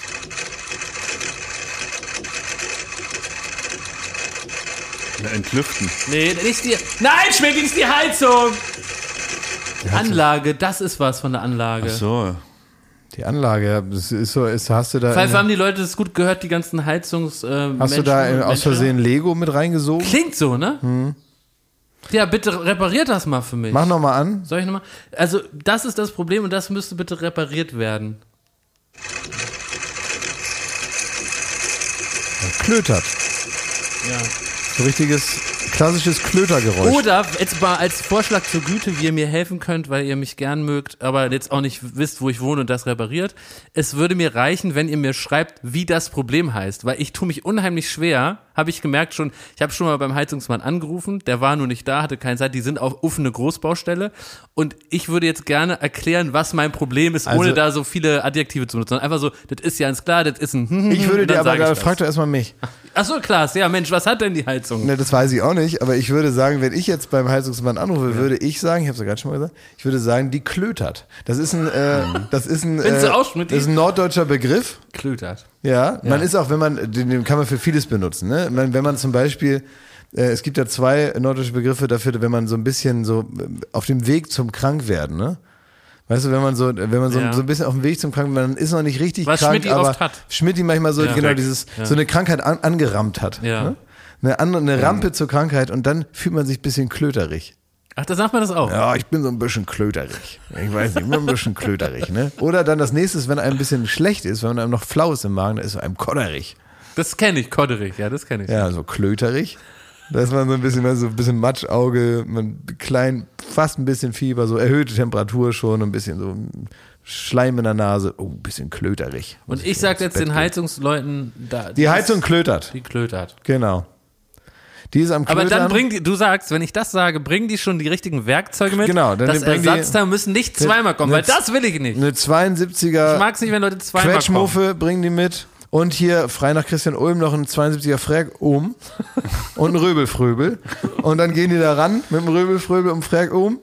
Ja, Entlüften. Nee, nicht die. Nein, Schmidt, nicht die Heizung! Anlage, das ist was von der Anlage. So. Die Anlage, ja, das ist so, ist, hast du da, Pfeife, haben die Leute das gut gehört, die ganzen Heizungs. Äh, hast du da äh, aus Versehen Lego mit reingesogen? Klingt so, ne? Ja, bitte repariert das mal für mich. Mach nochmal an. Soll ich nochmal? Also, das ist das Problem und das müsste bitte repariert werden. Klötert. Ja. So richtiges, klassisches Klötergeräusch. Oder jetzt mal als Vorschlag zur Güte, wie ihr mir helfen könnt, weil ihr mich gern mögt, aber jetzt auch nicht wisst, wo ich wohne und das repariert. Es würde mir reichen, wenn ihr mir schreibt, wie das Problem heißt, weil ich tue mich unheimlich schwer, habe ich gemerkt schon, ich habe schon mal beim Heizungsmann angerufen, der war nur nicht da, hatte keine Zeit, die sind auf offene Großbaustelle und ich würde jetzt gerne erklären, was mein Problem ist, Also- ohne da so viele Adjektive zu benutzen. Einfach so, das ist ja ganz klar, das ist ein Ich würde dir aber, das. frag doch erstmal mich. Ach so, Klaas, ja Mensch, was hat denn die Heizung? Ne, das weiß ich auch nicht, aber ich würde sagen, wenn ich jetzt beim Heizungsmann anrufe, würde ich sagen, ich habe es ja gerade schon mal gesagt, ich würde sagen, die klötert. Das ist ein, äh, das ist ein, äh, das ist ein norddeutscher Begriff. Klötert. Ja, man ist auch, wenn man, den, den kann man für vieles benutzen. Ne? Man, wenn man zum Beispiel, äh, es gibt ja zwei norddeutsche Begriffe dafür, wenn man so ein bisschen so äh, auf dem Weg zum Krankwerden, ne? Weißt du, wenn man so, wenn man so, Ja. so ein bisschen auf dem Weg zum Krankwerden, man ist noch nicht richtig Was krank, aber hat. Schmidti manchmal so, Ja. genau dieses, so eine Krankheit an, angerammt hat. Ja. Ne? Eine, andere, eine Rampe zur Krankheit und dann fühlt man sich ein bisschen klöterig. Ach, da sagt man das auch. Ja, ich bin so ein bisschen klöterig. Ich weiß nicht, immer ein bisschen klöterig, ne? Oder dann das nächste ist, wenn einem ein bisschen schlecht ist, wenn einem noch flau ist im Magen, dann ist einem kodderig. Das kenne ich, Kodderich, ja, das kenne ich. Ja, so klöterig. Da ist man so ein bisschen, so ein bisschen Matschauge, man klein, fast ein bisschen Fieber, so erhöhte Temperatur schon, ein bisschen so Schleim in der Nase. Oh, ein bisschen klöterig. Und ich sag ins jetzt Bett den. Heizungsleuten, da, Die Heizung klötert. die klötert. Genau. Die ist am Klötern. Aber dann bringen die, du sagst, wenn ich das sage, bringen die schon die richtigen Werkzeuge mit. Genau, dann das bringen die- Ersatzteil müssen nicht zweimal kommen, weil eine- das will ich nicht. eine 72er Ich mag es nicht, wenn Leute zweimal kommen. Quetschmuffe bringen die mit. Und hier frei nach Christian Ulm noch ein 72er Frag um und ein Röbelfröbel. Und dann gehen die da ran mit dem Röbelfröbel um Frag um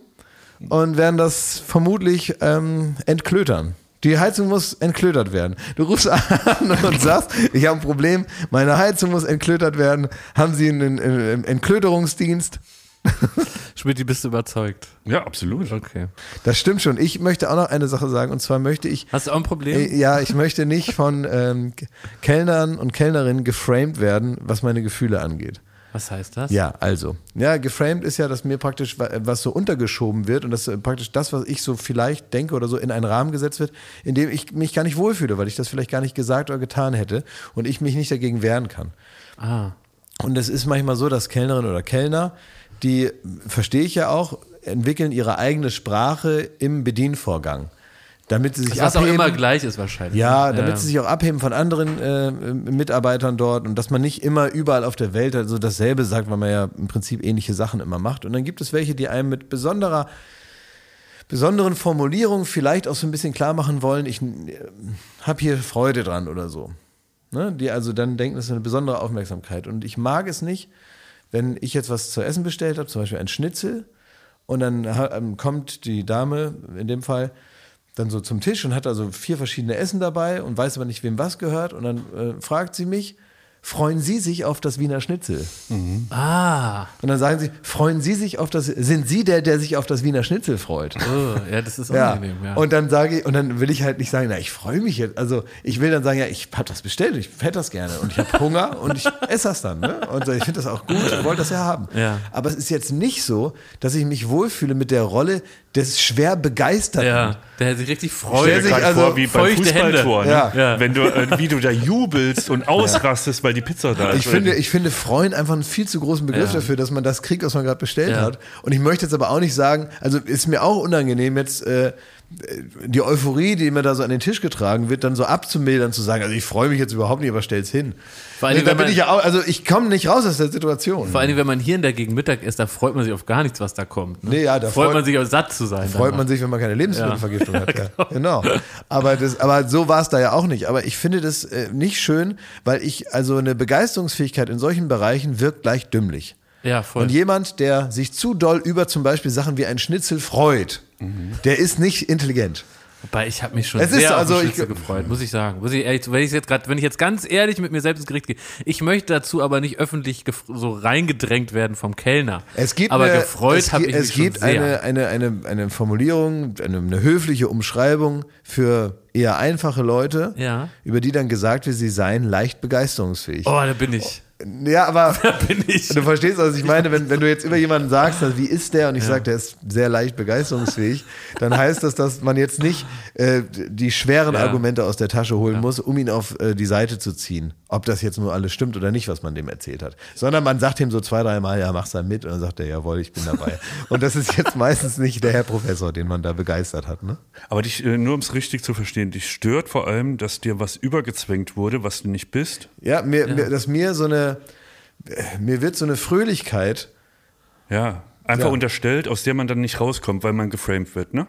und werden das vermutlich ähm, entklötern. Die Heizung muss entklötert werden. Du rufst an und sagst, ich habe ein Problem, meine Heizung muss entklötert werden. Haben Sie einen, einen Entklöterungsdienst? Schmidt, bist du überzeugt? Ja, absolut. Okay. Das stimmt schon. Ich möchte auch noch eine Sache sagen. Und zwar möchte ich Hast du auch ein Problem? Äh, Ja, ich möchte nicht von ähm, Kellnern und Kellnerinnen geframed werden, was meine Gefühle angeht. Was heißt das? Ja, also. Ja, geframed ist ja, dass mir praktisch wa- was so untergeschoben wird und dass äh, praktisch das, was ich so vielleicht denke oder so in einen Rahmen gesetzt wird, in dem ich mich gar nicht wohlfühle, weil ich das vielleicht gar nicht gesagt oder getan hätte und ich mich nicht dagegen wehren kann. Ah. Und es ist manchmal so, dass Kellnerinnen oder Kellner, die, verstehe ich ja auch, entwickeln ihre eigene Sprache im Bedienvorgang. Damit sie sich Was auch abheben. immer gleich ist wahrscheinlich. Ja, damit Ähm, sie sich auch abheben von anderen äh, Mitarbeitern dort und dass man nicht immer überall auf der Welt also dasselbe sagt, weil man ja im Prinzip ähnliche Sachen immer macht. Und dann gibt es welche, die einem mit besonderer, besonderen Formulierungen vielleicht auch so ein bisschen klar machen wollen, ich äh, habe hier Freude dran oder so. Ne? Die also dann denken, das ist eine besondere Aufmerksamkeit. Und ich mag es nicht, wenn ich jetzt was zu essen bestellt habe, zum Beispiel ein Schnitzel, und dann ähm, kommt die Dame, in dem Fall, dann so zum Tisch und hat also vier verschiedene Essen dabei und weiß aber nicht, wem was gehört. Und dann äh, fragt sie mich, freuen Sie sich auf das Wiener Schnitzel? Ah, Und dann sagen sie, freuen Sie sich auf das, sind Sie der, der sich auf das Wiener Schnitzel freut? oh, ja, das ist unangenehm. Ja. Und dann sage ich, und dann will ich halt nicht sagen, na, ich freue mich jetzt. Also ich will dann sagen, ja, ich habe das bestellt, ich hätte das gerne und ich habe Hunger und ich esse das dann. Ne? Und ich finde das auch gut, ich wollte das ja haben. Ja. Aber es ist jetzt nicht so, dass ich mich wohlfühle mit der Rolle des schwer Begeisterten. ja, der sich richtig Stell freut. sich Gerade also vor, wie beim. Fußballtor, ne? Ja. Ja. Wenn du, äh, wie du da jubelst und ausrastest, weil die Pizza da ist. Ich finde, ich finde freuen einfach einen viel zu großen Begriff Ja. dafür, dass man das kriegt, was man gerade bestellt Ja. hat. Und ich möchte jetzt aber auch nicht sagen, also ist mir auch unangenehm jetzt äh, die Euphorie, die mir da so an den Tisch getragen wird, dann so abzumildern, zu sagen, also ich freue mich jetzt überhaupt nicht, aber stell's hin. Vor allem, da wenn bin man- ich ja auch, also ich komme nicht raus aus der Situation. Vor allem, wenn man hier in der Gegend Mittag isst, da freut man sich auf gar nichts, was da kommt. Ne? Nee, ja, da freut, freut- man sich auf satt zu sein. freut man sich, wenn man keine Lebensmittelvergiftung Ja. hat. Ja. Genau. Aber, das, aber so war es da ja auch nicht. Aber ich finde das äh, nicht schön, weil ich, also eine Begeisterungsfähigkeit in solchen Bereichen wirkt gleich dümmlich. Ja, voll. Und jemand, der sich zu doll über zum Beispiel Sachen wie ein Schnitzel freut, der ist nicht intelligent. Wobei ich habe mich schon Es ist sehr auf also ich- gefreut, muss ich sagen. Muss ich ehrlich, wenn ich jetzt gerade, wenn ich jetzt ganz ehrlich mit mir selbst ins Gericht gehe, ich möchte dazu aber nicht öffentlich so reingedrängt werden vom Kellner. Es gibt aber eine, gefreut es, habe ich es mich schon gibt sehr. eine, eine, eine, eine Formulierung, eine, eine höfliche Umschreibung für eher einfache Leute, Ja. über die dann gesagt wird, sie seien leicht begeisterungsfähig. oh, da bin ich. Ja, aber du verstehst, was ich meine, wenn, wenn du jetzt über jemanden sagst, also wie ist der? Und ich sage, der ist sehr leicht begeisterungsfähig, dann heißt das, dass man jetzt nicht äh, die schweren Ja. Argumente aus der Tasche holen muss, um ihn auf äh, die Seite zu ziehen. Ob das jetzt nur alles stimmt oder nicht, was man dem erzählt hat. Sondern man sagt ihm so zwei, dreimal, ja, mach's da mit und dann sagt er, jawohl, ich bin dabei. und das ist jetzt meistens nicht der Herr Professor, den man da begeistert hat. Ne? Aber dich, äh, nur um es richtig zu verstehen, dich stört vor allem, dass dir was übergezwängt wurde, was du nicht bist. Ja, mir, Mir, dass mir so eine, mir wird so eine Fröhlichkeit Ja, einfach Ja. unterstellt, aus der man dann nicht rauskommt, weil man geframed wird, ne?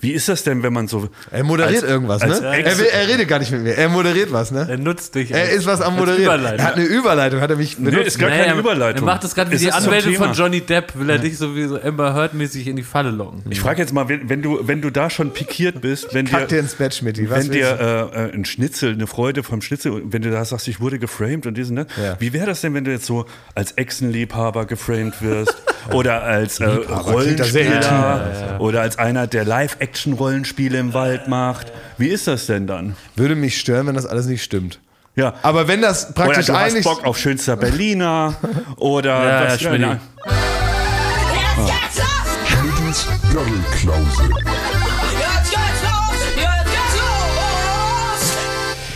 Wie ist das denn, wenn man so. Er moderiert als- irgendwas, als ne? Ex- Er, will, er redet gar nicht mit mir. Er moderiert was, ne? Er nutzt dich. Er ist was am Moderieren. Überleitung. Er hat eine Überleitung, hat er mich Nee, benutzt. ist gar Nee, keine er- Überleitung. Er macht das gerade wie Es die Thema. von Johnny Depp, will er dich so wie so Amber Heard mäßig in die Falle locken. Ich frage jetzt mal, wenn, wenn, du, wenn du da schon pikiert bist, wenn Kack dir dir, ins Bett, Schmidti. Was wenn dir äh, äh, ein Schnitzel, eine Freude vom Schnitzel, wenn du da sagst, ich wurde geframed und diesen, ne? Ja. Wie wäre das denn, wenn du jetzt so als Echsenliebhaber geframed wirst oder als äh, Rollenspieler oder als einer, der Live-Action-Rollenspiele im Wald macht? Wie ist das denn dann? Würde mich stören, wenn das alles nicht stimmt. Ja. Aber wenn das Oder praktisch du hast eigentlich. Bock auf schönster Berliner oder Ja, was ja, Schmidti. ja, Schmidtis Daddelklause. Wie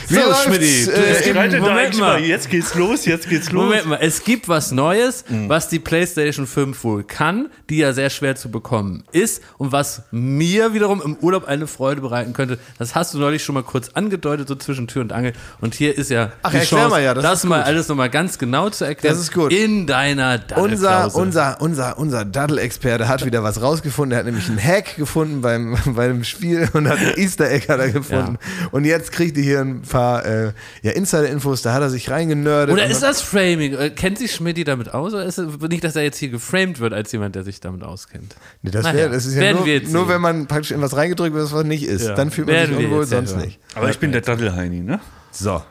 So, läuft's, Schmidti, du- äh, es gibt- Moment mal. mal. Jetzt geht's los, jetzt geht's los. Moment mal, es gibt was Neues, was die PlayStation 5 wohl kann, die ja sehr schwer zu bekommen ist und was mir wiederum im Urlaub eine Freude bereiten könnte. Das hast du neulich schon mal kurz angedeutet, so zwischen Tür und Angel. Und hier ist ja Ach, die Chance, mal ja, das das, mal alles nochmal ganz genau zu erklären. Das ist gut. In deiner Unser, unser, unser, unser Daddel-Experte hat wieder was rausgefunden. Er hat nämlich einen Hack gefunden beim, beim Spiel und hat ein Easter Egg hat er gefunden. Und jetzt kriegt ihr hier ein paar äh, ja, Insider-Infos, da hat er sich reingenördet. Oder ist das Framing? Äh, Kennt sich Schmidti damit aus? Oder ist es nicht, dass er jetzt hier geframed wird als jemand, der sich damit auskennt? Nee, das, Naja, wär, das ist ja werden nur, nur wenn man praktisch in was reingedrückt wird, was nicht ist. Ja. Dann fühlt man Werden sich unwohl, ja sonst hören. nicht. Aber ich bin der Daddelheini, ne? So,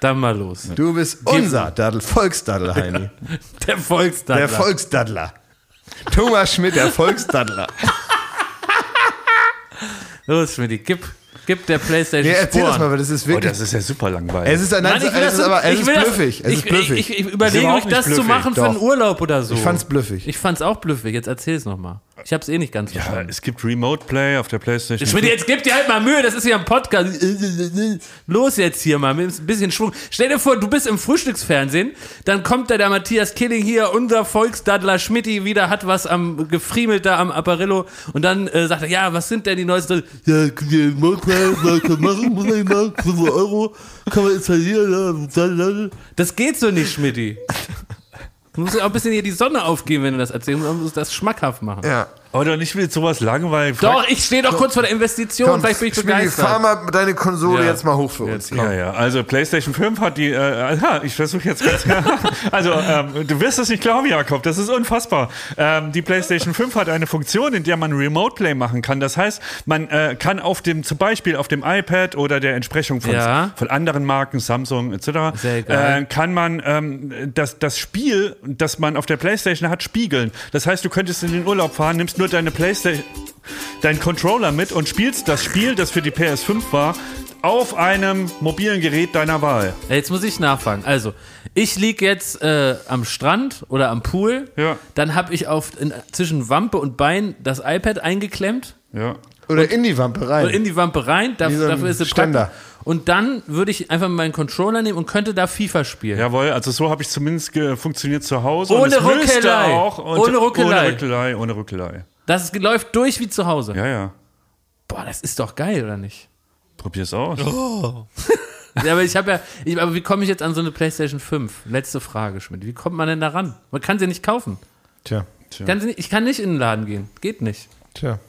Dann mal los. du bist unser Daddel, Volksdaddel-Heini. Der Volksdaddler. Der Volksdaddler. Thomas Schmidt, der Volksdaddler. Los, Schmidti, gib. Gibt der PlayStation Nee, erzähl das mal, weil das ist Oh, wirklich. das ist ja super langweilig. es ist ein, nein, ich will es das ist aber es ich ist das- blüffig. Es ich, ist blüffig. Ich, ich, ich überlege, euch das nicht zu blüffig. machen für Doch. einen Urlaub oder so. Ich fand's blüffig. Ich fand's auch blüffig. Jetzt erzähl's nochmal. Ich hab's eh nicht ganz ja, verstanden. es gibt Remote Play auf der PlayStation. Schmidt, jetzt gib dir halt mal Mühe, das ist ja ein Podcast. Los jetzt hier mal, mit ein bisschen Schwung. Stell dir vor, du bist im Frühstücksfernsehen, dann kommt da der Matthias Killing hier, unser Volksdaddler Schmidti, wieder hat was am gefriemelt da am Apparillo und dann äh, sagt er, ja, was sind denn die neuesten? Ja, die Mobile, man kann machen, muss man machen, 5 Euro, kann man installieren. ja, Das geht so nicht, Schmidti. Du musst ja auch ein bisschen hier die Sonne aufgehen, wenn du das erzählst. Du musst das schmackhaft machen. ja. Oder nicht mit sowas langweilig. Doch, ich stehe doch kurz vor der Investition, Komm, vielleicht bin ich Schmiedi, fahr mal deine Konsole Ja. jetzt mal hoch für uns. Ja, ja. Also PlayStation 5 hat die, äh, aha, ich versuche jetzt ganz Also ähm, du wirst es nicht glauben, Jakob, das ist unfassbar. Ähm, die PlayStation 5 hat eine Funktion, in der man Remote Play machen kann. Das heißt, man äh, kann auf dem, zum Beispiel auf dem iPad oder der Entsprechung von, Ja. von anderen Marken, Samsung etc., äh, kann man ähm, das, das Spiel, das man auf der PlayStation hat, spiegeln. Das heißt, du könntest in den Urlaub fahren, nimmst nur deine PlayStation, deinen Controller mit und spielst das Spiel, das für die PS5 war, auf einem mobilen Gerät deiner Wahl. Jetzt muss ich nachfragen. Also, ich lieg jetzt äh, am Strand oder am Pool. Ja. Dann habe ich auf, in, zwischen Wampe und Bein das iPad eingeklemmt Ja. Oder in die Wampe rein. und in die Wampe rein. Da, so dafür ist sie Ständer. praktisch. Und dann würde ich einfach meinen Controller nehmen und könnte da FIFA spielen. Jawohl, also so habe ich zumindest funktioniert zu Hause. Ohne und es und Ohne Ruckelei. Ohne Ruckelei, ohne Ruckelei. Das läuft durch wie zu Hause. Ja, ja. Boah, das ist doch geil, oder nicht? Probier's aus. Ja, aber ich habe ja, ich, aber wie komme ich jetzt an so eine PlayStation 5? Letzte Frage, Schmidt. Wie kommt man denn da ran? Man kann sie nicht kaufen. Tja, Kann sie nicht, ich kann nicht in den Laden gehen. Geht nicht. tja.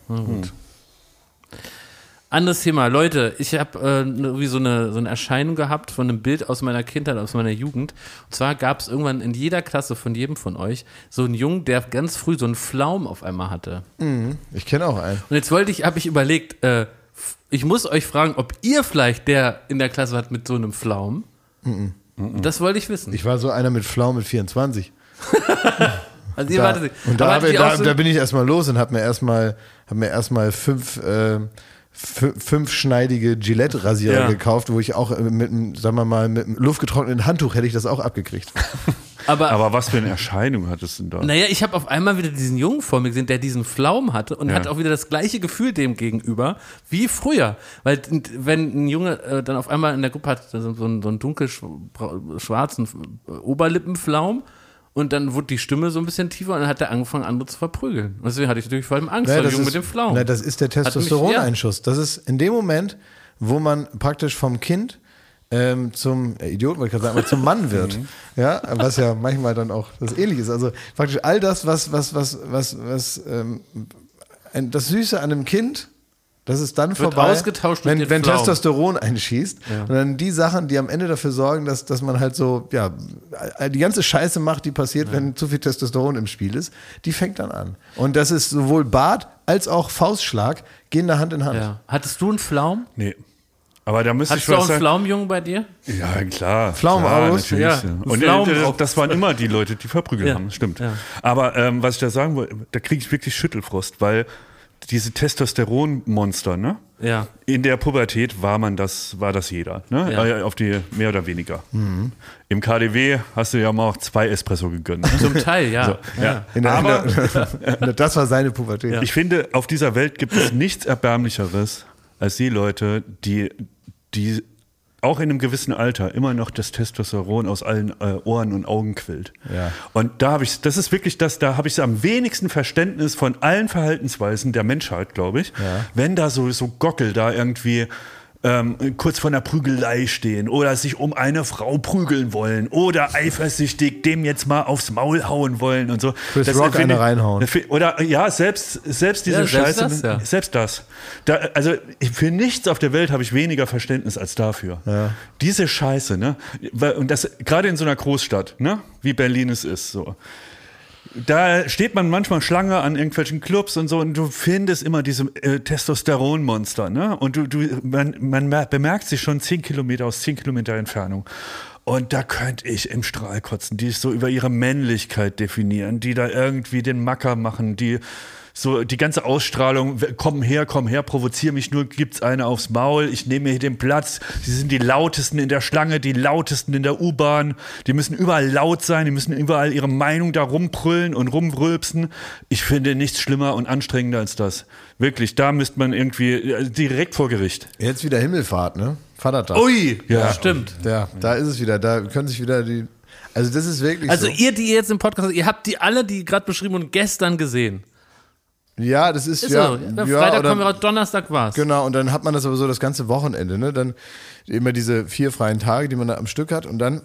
Anderes Thema, Leute, ich habe äh, irgendwie so eine, so eine Erscheinung gehabt von einem Bild aus meiner Kindheit, aus meiner Jugend. Und zwar gab es irgendwann in jeder Klasse von jedem von euch so einen Jungen, der ganz früh so einen Flaum auf einmal hatte. Ich kenne auch einen. Und jetzt wollte ich, habe ich überlegt, äh, ich muss euch fragen, ob ihr vielleicht der in der Klasse hat mit so einem Flaum. Das wollte ich wissen. Ich war so einer mit Flau mit 24. also ihr Da, wartet, und da, ich, da, so- da bin ich erstmal los und habe mir erstmal hab mir erstmal fünf äh, fü- fünfschneidige Gillette-Rasierer Ja. gekauft, wo ich auch äh, mit, einem, sagen wir mal, mit einem luftgetrockneten Handtuch hätte ich das auch abgekriegt. aber, Aber was für eine Erscheinung hattest du denn da? Naja, ich habe auf einmal wieder diesen Jungen vor mir gesehen, der diesen Flaum hatte und Ja. hat auch wieder das gleiche Gefühl dem gegenüber wie früher. Weil wenn ein Junge äh, dann auf einmal in der Gruppe hat so, so einen, so einen dunkel schwa- schwarzen äh, Oberlippenflaum und dann wurde die Stimme so ein bisschen tiefer und dann hat er angefangen, andere zu verprügeln. Und deswegen hatte ich natürlich vor allem Angst vor dem Jungen mit dem Flaum. na, das ist der Testosteroneinschuss. Das ist in dem Moment, wo man praktisch vom Kind ähm, zum äh, Idioten, wollte ich gerade sagen, zum Mann wird. Mhm. Ja, was ja manchmal dann auch das ähnlich ist. Also praktisch all das, was, was, was, was, was ähm, das Süße an einem Kind, das ist dann Wird vorbei, ausgetauscht wenn, wenn. Testosteron einschießt. Und dann die Sachen, die am Ende dafür sorgen, dass, dass man halt so, ja, die ganze Scheiße macht, die passiert, wenn zu viel Testosteron im Spiel ist, die fängt dann an. Und das ist sowohl Bart als auch Faustschlag gehen da Hand in Hand. ja. Hattest du einen Flaum? Nee. Aber da müsste ich Hattest du auch einen. Pflaumjungen bei dir? Ja, klar. Pflaumen klar, aus? natürlich. Ja, Ja. Und Pflaumen das waren immer die Leute, die verprügelt Ja. haben, stimmt. Ja. Aber ähm, was ich da sagen wollte, da kriege ich wirklich Schüttelfrost, weil diese Testosteronmonster, ne? Ja. In der Pubertät war man das, war das jeder, ne? Ja. Äh, Auf die mehr oder weniger. Im KDW hast du ja mal auch zwei Espresso gegönnt. Ne? Zum Teil, ja. So, ja. In der, Aber der, das war seine Pubertät. ich finde, auf dieser Welt gibt es nichts Erbärmlicheres als die Leute, die, die auch in einem gewissen Alter immer noch das Testosteron aus allen äh, Ohren und Augen quillt. Ja. Und da habe ich, das ist wirklich das, da habe ich am wenigsten Verständnis von allen Verhaltensweisen der Menschheit, glaube ich. Wenn da so, so Gockel da irgendwie ähm, kurz vor einer Prügelei stehen oder sich um eine Frau prügeln wollen oder eifersüchtig dem jetzt mal aufs Maul hauen wollen und so. Chris Das Rock eine ich- reinhauen. Oder ja, selbst, selbst diese Ja, selbst Scheiße. das, ja. Selbst das. Da, also für nichts auf der Welt habe ich weniger Verständnis als dafür. Diese Scheiße, ne? Weil- Und das gerade in so einer Großstadt, ne? Wie Berlin es ist, so. Da steht man manchmal Schlange an irgendwelchen Clubs und so und du findest immer diese äh, Testosteronmonster, ne? Und du, du, man, man mer- bemerkt sich schon zehn Kilometer aus zehn Kilometer Entfernung. Und da könnte ich im Strahl kotzen, die es so über ihre Männlichkeit definieren, die da irgendwie den Macker machen, die so die ganze Ausstrahlung, komm her, komm her, provozier mich nur, gibt's eine aufs Maul, ich nehme mir hier den Platz. Sie sind die lautesten in der Schlange, die lautesten in der U-Bahn. Die müssen überall laut sein, die müssen überall ihre Meinung da rumbrüllen und rumrülpsen. Ich finde nichts schlimmer und anstrengender als das. Wirklich, da müsste man irgendwie äh, direkt vor Gericht. Jetzt wieder Himmelfahrt, ne? Vatertag. Ui. Ja, Stimmt. Ja, da ist es wieder. Da können sich wieder die. Also das ist wirklich Also so. ihr, die jetzt im Podcast, ihr habt die alle, die gerade beschrieben und gestern gesehen. Ja, das ist, Ist ja, so. Ja, ja, Freitag oder- kommen wir raus, Donnerstag war's. Genau, und dann hat man das aber so das ganze Wochenende, ne? Dann immer diese vier freien Tage, die man da am Stück hat. Und dann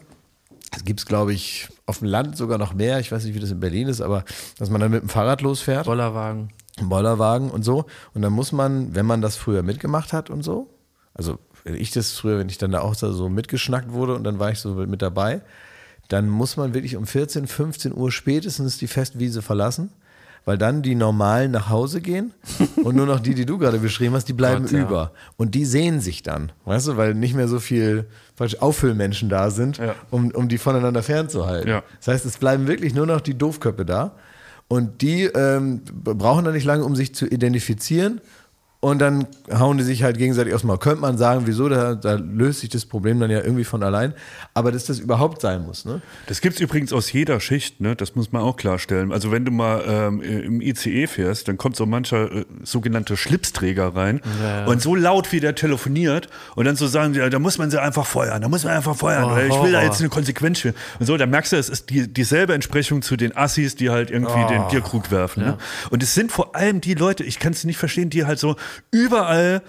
gibt es, glaube ich, auf dem Land sogar noch mehr. Ich weiß nicht, wie das in Berlin ist, aber dass man dann mit dem Fahrrad losfährt, Bollerwagen. Bollerwagen und so. Und dann muss man, wenn man das früher mitgemacht hat und so, also wenn ich das früher, wenn ich dann da auch so so mitgeschnackt wurde und dann war ich so mit dabei, dann muss man wirklich um 14, 15 Uhr spätestens die Festwiese verlassen, weil dann die Normalen nach Hause gehen und nur noch die, die du gerade beschrieben hast, die bleiben Gott, ja. über. Und die sehen sich dann, weißt du, weil nicht mehr so viel falsch Auffüllmenschen da sind, Ja. um, um die voneinander fernzuhalten. Ja. Das heißt, es bleiben wirklich nur noch die Doofköppe da. Und die ähm, brauchen dann nicht lange, um sich zu identifizieren. Und dann hauen die sich halt gegenseitig aufs Maul. Könnte man sagen, wieso, da, da löst sich das Problem dann ja irgendwie von allein. Aber dass das überhaupt sein muss, ne? Das gibt's übrigens aus jeder Schicht, ne? das muss man auch klarstellen. Also wenn du mal ähm, im ICE fährst, dann kommt so mancher äh, sogenannte Schlipsträger rein und so laut wie der telefoniert und dann so sagen, ja, da muss man sie einfach feuern, da muss man einfach feuern, oder ich will da jetzt eine Konsequenz für. Und so, da merkst du, es ist die, dieselbe Entsprechung zu den Assis, die halt irgendwie den Bierkrug werfen. Ne? Und es sind vor allem die Leute, ich kann es nicht verstehen, die halt so überall,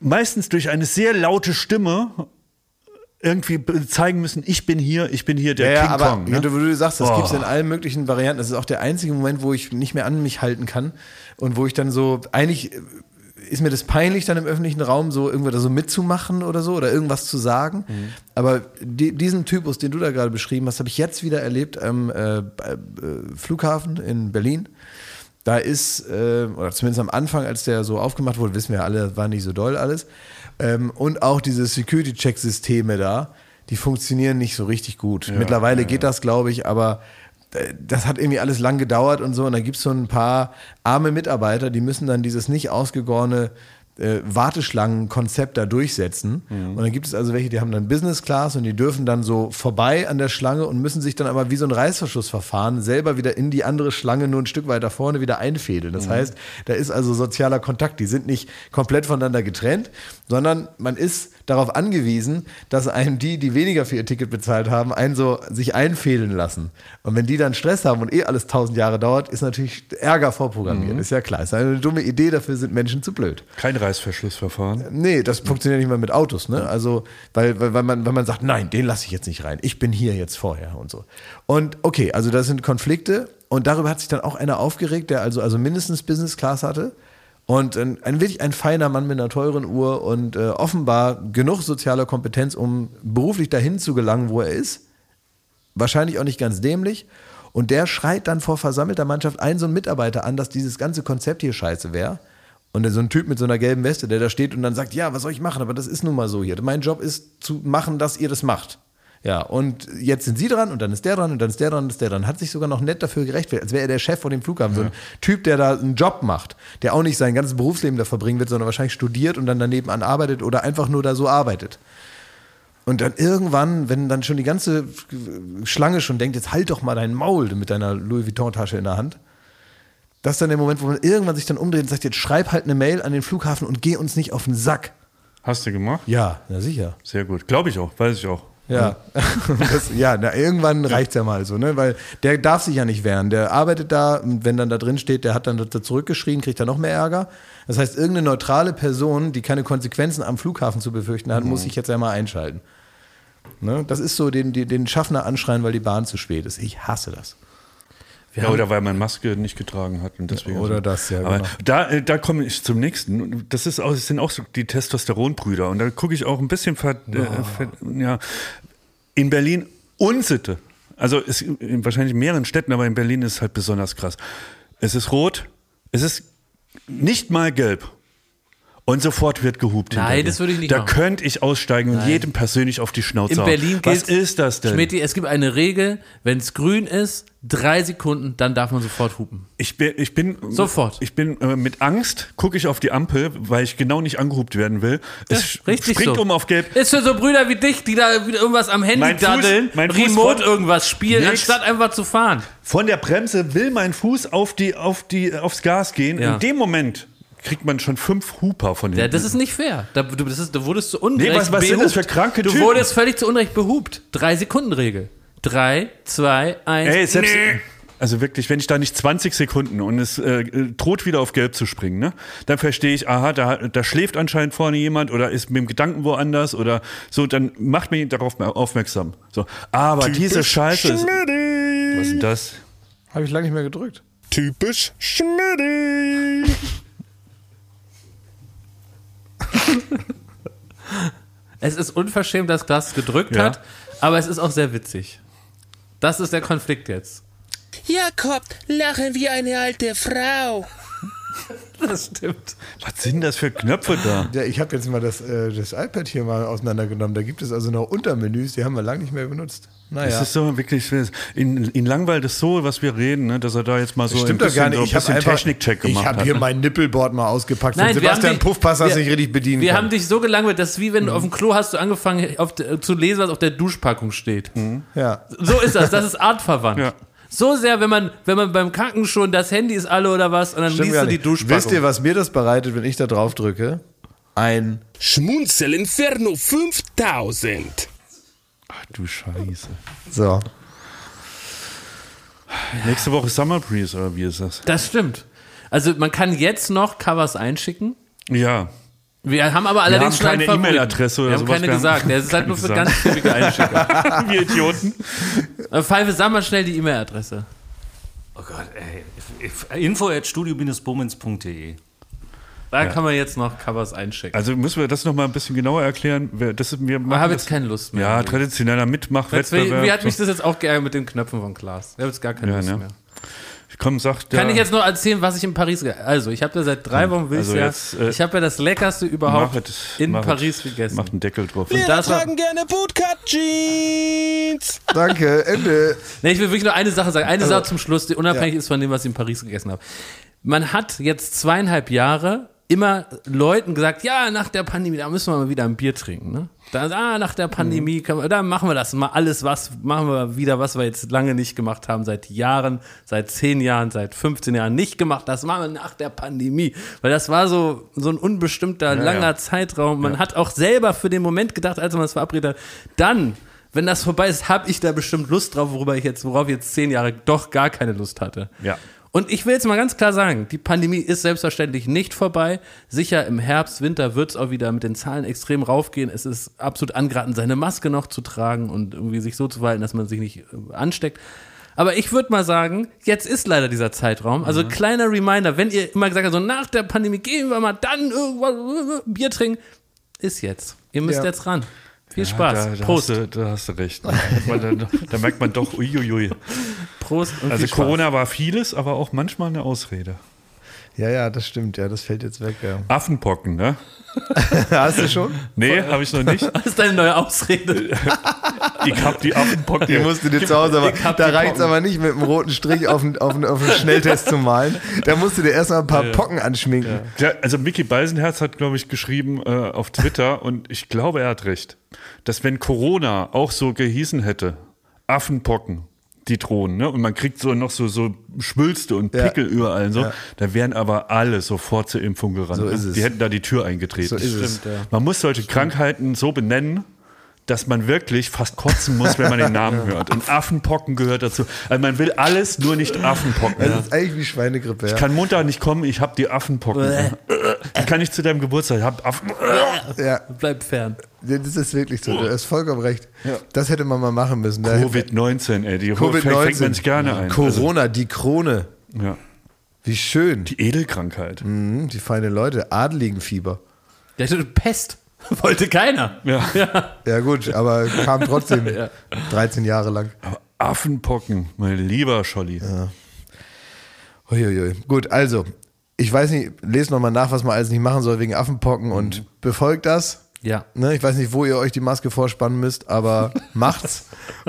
meistens durch eine sehr laute Stimme, irgendwie zeigen müssen, ich bin hier, ich bin hier der Ja, King aber Kong. Ne? du, du sagst, das Oh. gibt's in allen möglichen Varianten. Das ist auch der einzige Moment, wo ich nicht mehr an mich halten kann und wo ich dann so, eigentlich äh, ist mir das peinlich, dann im öffentlichen Raum so irgendwo da so mitzumachen oder so oder irgendwas zu sagen. Aber die, diesen Typus, den du da gerade beschrieben hast, habe ich jetzt wieder erlebt am äh, äh, Flughafen in Berlin. Da ist, äh, oder zumindest am Anfang, als der so aufgemacht wurde, wissen wir ja alle, war nicht so doll alles. Ähm, und auch diese Security-Check-Systeme da, die funktionieren nicht so richtig gut. Mittlerweile geht das, glaube ich, aber äh, das hat irgendwie alles lang gedauert und so. Und da gibt es so ein paar arme Mitarbeiter, die müssen dann dieses nicht ausgegorene äh, Warteschlangenkonzept da durchsetzen. Und dann gibt es also welche, die haben dann Business Class und die dürfen dann so vorbei an der Schlange und müssen sich dann aber wie so ein Reißverschlussverfahren selber wieder in die andere Schlange nur ein Stück weiter vorne wieder einfädeln. Das heißt, da ist also sozialer Kontakt. Die sind nicht komplett voneinander getrennt, sondern man ist darauf angewiesen, dass einem die, die weniger für ihr Ticket bezahlt haben, einen so sich einfädeln lassen. Und wenn die dann Stress haben und eh alles tausend Jahre dauert, ist natürlich Ärger vorprogrammiert. Ist ja klar. Ist eine dumme Idee, dafür sind Menschen zu blöd. Kein Reißverschlussverfahren. Nee, das funktioniert nicht mal mit Autos, ne? Also, weil, weil, weil, man, weil man sagt, nein, den lasse ich jetzt nicht rein. Ich bin hier jetzt vorher und so. Und okay, also das sind Konflikte und darüber hat sich dann auch einer aufgeregt, der also, also mindestens Business Class hatte. Und ein, ein wirklich ein feiner Mann mit einer teuren Uhr und äh, offenbar genug sozialer Kompetenz, um beruflich dahin zu gelangen, wo er ist. Wahrscheinlich auch nicht ganz dämlich. Und der schreit dann vor versammelter Mannschaft einen so einen Mitarbeiter an, dass dieses ganze Konzept hier scheiße wäre. Und so ein Typ mit so einer gelben Weste, der da steht und dann sagt, ja, was soll ich machen? Aber das ist nun mal so hier. Mein Job ist zu machen, dass ihr das macht. Ja, und jetzt sind sie dran und dann ist der dran und dann ist der dran und ist der dran. Hat sich sogar noch nett dafür gerechtfertigt, als wäre er der Chef von dem Flughafen. So ein Typ, der da einen Job macht, der auch nicht sein ganzes Berufsleben da verbringen wird, sondern wahrscheinlich studiert und dann daneben an arbeitet oder einfach nur da so arbeitet. Und dann irgendwann, wenn dann schon die ganze Schlange schon denkt, jetzt halt doch mal dein Maul mit deiner Louis Vuitton-Tasche in der Hand. Das ist dann der Moment, wo man irgendwann sich dann umdreht und sagt, jetzt schreib halt eine Mail an den Flughafen und geh uns nicht auf den Sack. Hast du gemacht? Ja, na sicher. Sehr gut. Glaube ich auch, weiß ich auch. Ja, das, ja na, irgendwann reicht's ja mal so, ne? Weil der darf sich ja nicht wehren. Der arbeitet da und wenn dann da drin steht, der hat dann da zurückgeschrien, kriegt er noch mehr Ärger. Das heißt, irgendeine neutrale Person, die keine Konsequenzen am Flughafen zu befürchten hat, muss sich jetzt einmal einschalten. Ne? Das ist so den, den Schaffner anschreien, weil die Bahn zu spät ist. Ich hasse das. Ja, oder weil man Maske nicht getragen hat und deswegen. Oder das, ja, Aber genau. da, äh, da komme ich zum nächsten. Das, ist auch, das sind auch so die Testosteronbrüder. Und da gucke ich auch ein bisschen ver, äh, ver, ja, in Berlin Unsitte. Also es, in wahrscheinlich mehreren Städten, aber in Berlin ist es halt besonders krass. Es ist rot, es ist nicht mal gelb. Und sofort wird gehupt. Nein, das würde ich nicht Da machen. könnte ich aussteigen und jedem persönlich auf die Schnauze In hauen. Berlin Was ist das denn? Schmidti, es gibt eine Regel, wenn es grün ist, drei Sekunden, dann darf man sofort hupen. Ich bin, ich bin Sofort. Ich bin äh, mit Angst, gucke ich auf die Ampel, weil ich genau nicht angehupt werden will. Es Richtig springt so. um auf gelb. Ist für so Brüder wie dich, die da wieder irgendwas am Handy Mein Fuß- daddeln, mein Fuß remote von- irgendwas spielen, Nix. anstatt einfach zu fahren. Von der Bremse will mein Fuß auf die, auf die, aufs Gas gehen. Ja. In dem Moment kriegt man schon fünf Huper von Ja, hinten. das ist nicht fair. Da, du, das ist, du wurdest zu Unrecht Nee, was- was sind das für kranke Du Typen? wurdest völlig zu Unrecht behupt. Drei Sekunden Regel. Drei, zwei, eins. Ey, selbst, Nee. also wirklich, wenn ich da nicht 20 Sekunden und es äh, droht wieder auf Gelb zu springen, ne, dann verstehe ich, aha, da, da schläft anscheinend vorne jemand oder ist mit dem Gedanken woanders oder so, dann macht mich darauf aufmerksam. So, aber diese Scheiße ist, was ist denn das? Habe ich lange nicht mehr gedrückt. Typisch Schmidti. Es ist unverschämt, dass Klaas gedrückt Ja. hat, aber es ist auch sehr witzig. Das ist der Konflikt jetzt. Jakob, lachen wie eine alte Frau. Das stimmt. Was sind das für Knöpfe da? Ja, ich habe jetzt mal das, äh, das iPad hier mal auseinandergenommen. Da gibt es also noch Untermenüs, die haben wir lange nicht mehr benutzt. Naja. Das ist so wirklich, ihn, ihn langweilt es so, was wir reden, ne, dass er da jetzt mal so Das ein stimmt doch bisschen, gar nicht. so Ich ein habe bisschen Technikcheck gemacht. ich habe hat, hier ne? mein Nippelboard mal ausgepackt. Nein, Sebastian dich- Puffpass hast wir- nicht richtig bedienen Wir können. haben dich so gelangweilt, dass wie wenn du auf dem Klo hast du angefangen auf, de- zu lesen, was auf der Duschpackung steht. ja. So ist das. Das ist artverwandt. Ja. So sehr, wenn man, wenn man beim Kacken schon das Handy ist alle oder was und dann Stimmt liest du die. Duschpackung. Wisst ihr, was mir das bereitet, wenn ich da drauf drücke? Ein Schmunzel Inferno 5000. Ach du Scheiße. so. Nächste Woche Summer Breeze, oder wie ist das? Das stimmt. Also man kann jetzt noch Covers einschicken. Ja. Wir haben aber allerdings haben schon einen keine. E-Mail-Adresse oder Wir haben sowas. keine Wir haben gesagt. Der ist halt nur für keine ganz schwierige Einschicker. wir Idioten. Äh, Pfeife, sag mal schnell die E-Mail-Adresse. Oh Gott, ey. Info at studio-bummens.de. Da kann man jetzt noch Covers einschicken. Also müssen wir das nochmal ein bisschen genauer erklären. Wir- Das, wir ich machen habe das, jetzt keine Lust mehr. Ja, traditioneller Mitmachwettbewerb. wie, wie hat mich das jetzt auch geärgert mit den Knöpfen von Klaas? Ich habe jetzt gar keine Ja, Lust ne? mehr. Komm, sag Kann ja, ich jetzt noch erzählen, was ich in Paris Also, ich habe ja seit drei Wochen will also ich's ja, jetzt, äh, ich habe ja das leckerste überhaupt es, in Paris es, gegessen. Mach einen Deckel drauf. Das war, gerne Bootcut-Jeans. Danke, Ende. nee, ich will wirklich nur eine Sache sagen. Also, Eine Sache zum Schluss, die unabhängig ist von dem, was ich in Paris gegessen habe. Man hat jetzt zweieinhalb Jahre immer Leuten gesagt, ja, nach der Pandemie, da müssen wir mal wieder ein Bier trinken. Ne? Da, ah, nach der Pandemie, Mhm. man, da machen wir das mal alles, was machen wir wieder, was wir jetzt lange nicht gemacht haben, seit Jahren, seit zehn Jahren, seit 15 Jahren nicht gemacht. Das machen wir nach der Pandemie, weil das war so so ein unbestimmter langer ja. Zeitraum. Man hat auch selber für den Moment gedacht, als man es verabredet hat, dann wenn das vorbei ist, habe ich da bestimmt Lust drauf, worüber ich jetzt, worauf ich jetzt zehn Jahre doch gar keine Lust hatte. Ja. Und ich will jetzt mal ganz klar sagen, die Pandemie ist selbstverständlich nicht vorbei. Sicher im Herbst, Winter wird es auch wieder mit den Zahlen extrem raufgehen. Es ist absolut angeraten, seine Maske noch zu tragen und irgendwie sich so zu verhalten, dass man sich nicht äh, ansteckt. Aber ich würde mal sagen, jetzt ist leider dieser Zeitraum. Mhm. Also kleiner Reminder, wenn ihr immer gesagt habt, so nach der Pandemie gehen wir mal dann irgendwas äh, Bier trinken, ist jetzt. Ihr müsst Ja. jetzt ran. Viel Spaß. Da, da, Prost. Hast du, da hast du recht. Da, da merkt man doch, uiuiui. Prost und Also. Corona war vieles, aber auch manchmal eine Ausrede. Ja, ja, das stimmt. Ja, das fällt jetzt weg. Ja. Affenpocken, ne? Hast du schon? Nee, habe ich noch nicht. Das ist deine neue Ausrede. Ich hab die Affenpocken. Die musst du dir zu Hause, aber ich hab da reicht es aber nicht, mit einem roten Strich auf einen, auf einen, auf einen Schnelltest zu malen. Da musst du dir erstmal ein paar Pocken anschminken. Ja, also Mickey Beisenherz hat, glaube ich, geschrieben äh, auf Twitter und ich glaube, er hat recht, dass wenn Corona auch so gehießen hätte, Affenpocken, die drohen, ne? Und man kriegt so noch so, so Schwülste und Ja. Pickel überall und so, Ja. da wären aber alle sofort zur Impfung gerannt. So ne? ist es. Die hätten da die Tür eingetreten. So ist es. Man muss solche Krankheiten so benennen, dass man wirklich fast kotzen muss, wenn man den Namen hört. Und Affenpocken gehört dazu. Also man will alles, nur nicht Affenpocken. Das Ja. ist eigentlich wie Schweinegrippe. Ja. Ich kann Montag nicht kommen, ich habe die Affenpocken. Wie kann ich zu deinem Geburtstag? Ich hab Affen. ja, Bleib fern. das ist wirklich so. Du hast vollkommen recht. Das hätte man mal machen müssen. Da- Covid-19, ey. Die fängt Covid-19. man sich gerne ein. Corona, die Krone. Also, ja. Wie schön. Die Edelkrankheit. Mhm, die feine Leute. Adligenfieber. Ja, du- Pest. Wollte keiner. Ja. Ja, gut, aber kam trotzdem 13 Jahre lang. Aber Affenpocken, mein lieber Scholli. Uiuiui. Gut, also, ich weiß nicht, lest nochmal nach, was man alles nicht machen soll wegen Affenpocken und befolgt das. Ja. Ne, ich weiß nicht, wo ihr euch die Maske vorspannen müsst, aber macht's.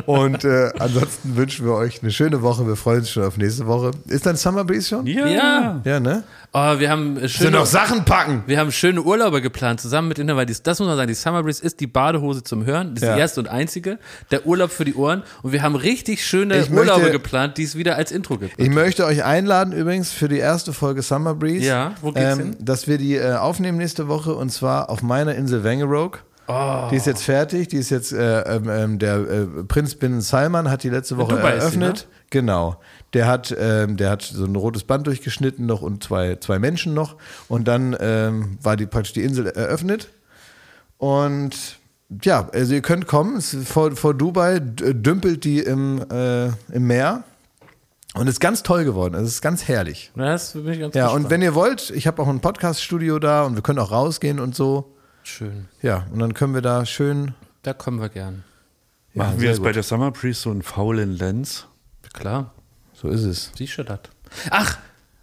Und äh, ansonsten wünschen wir euch eine schöne Woche. Wir freuen uns schon auf nächste Woche. Ist dann Summer Breeze schon? Ja. Ja. Ja, ne? Oh, wir haben äh, Sind schöne, noch Sachen packen. wir haben schöne Urlaube geplant zusammen mit Inter, weil dies, das muss man sagen, die Summer Breeze ist die Badehose zum Hören. Das ist Ja. die erste und einzige. Der Urlaub für die Ohren. Und wir haben richtig schöne Ich Urlaube möchte- geplant, die es wieder als Intro gibt. Ich möchte euch einladen übrigens für die erste Folge Summer Breeze. Ja, wo geht's hin? Dass wir die äh, aufnehmen nächste Woche und zwar auf meiner Insel Wangerooge. Oh. Die ist jetzt fertig. Die ist jetzt, äh, ähm, ähm, der äh, Prinz bin Salman hat die letzte Woche sie, eröffnet. ne? Genau. Der hat, ähm, der hat so ein rotes Band durchgeschnitten noch und zwei, zwei Menschen noch. Und dann ähm, war die praktisch die Insel eröffnet. Und ja, also ihr könnt kommen. Es ist vor, vor Dubai dümpelt die im, äh, im Meer. Und ist ganz toll geworden. Es ist ganz herrlich. Das bin ich ganz Ja, gespannt. und wenn ihr wollt, ich habe auch ein Podcast-Studio da und wir können auch rausgehen und so. Schön. Ja, und dann können wir da schön. Da kommen wir gern. Ja, Machen wir jetzt gut. bei der Summer Breeze so einen faulen Lens? Klar. So ist es. Siehst du das? Ach,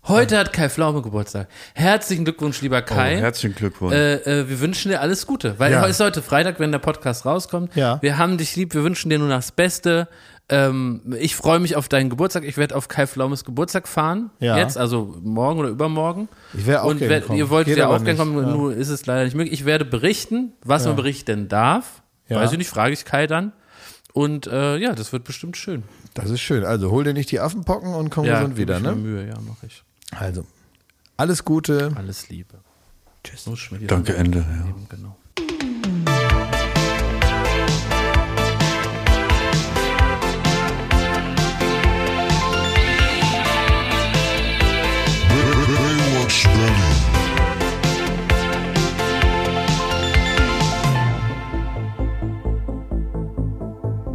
heute hat Kai Pflaume Geburtstag. Herzlichen Glückwunsch, lieber Kai. Oh, herzlichen Glückwunsch. Äh, äh, wir wünschen dir alles Gute, weil Ja. heute ist heute Freitag, wenn der Podcast rauskommt. Ja. Wir haben dich lieb, wir wünschen dir nur das Beste. Ähm, ich freue mich auf deinen Geburtstag. Ich werde auf Kai Flaumes Geburtstag fahren. Ja. Jetzt, also morgen oder übermorgen. Ich wäre auch Und kommen. ihr wollt ja auch gerne kommen, Ja. nur ist es leider nicht möglich. Ich werde berichten, was man berichten darf. Ja. Weiß ich nicht, frage ich Kai dann. Und äh, ja, das wird bestimmt schön. Das ist schön. Also hol dir nicht die Affenpocken und komm Ja, gesund wieder, ne? Mühe, ja, mache ich. Also, alles Gute. Alles Liebe. Tschüss. Danke, Ende. Ja. Eben, genau. Baywatch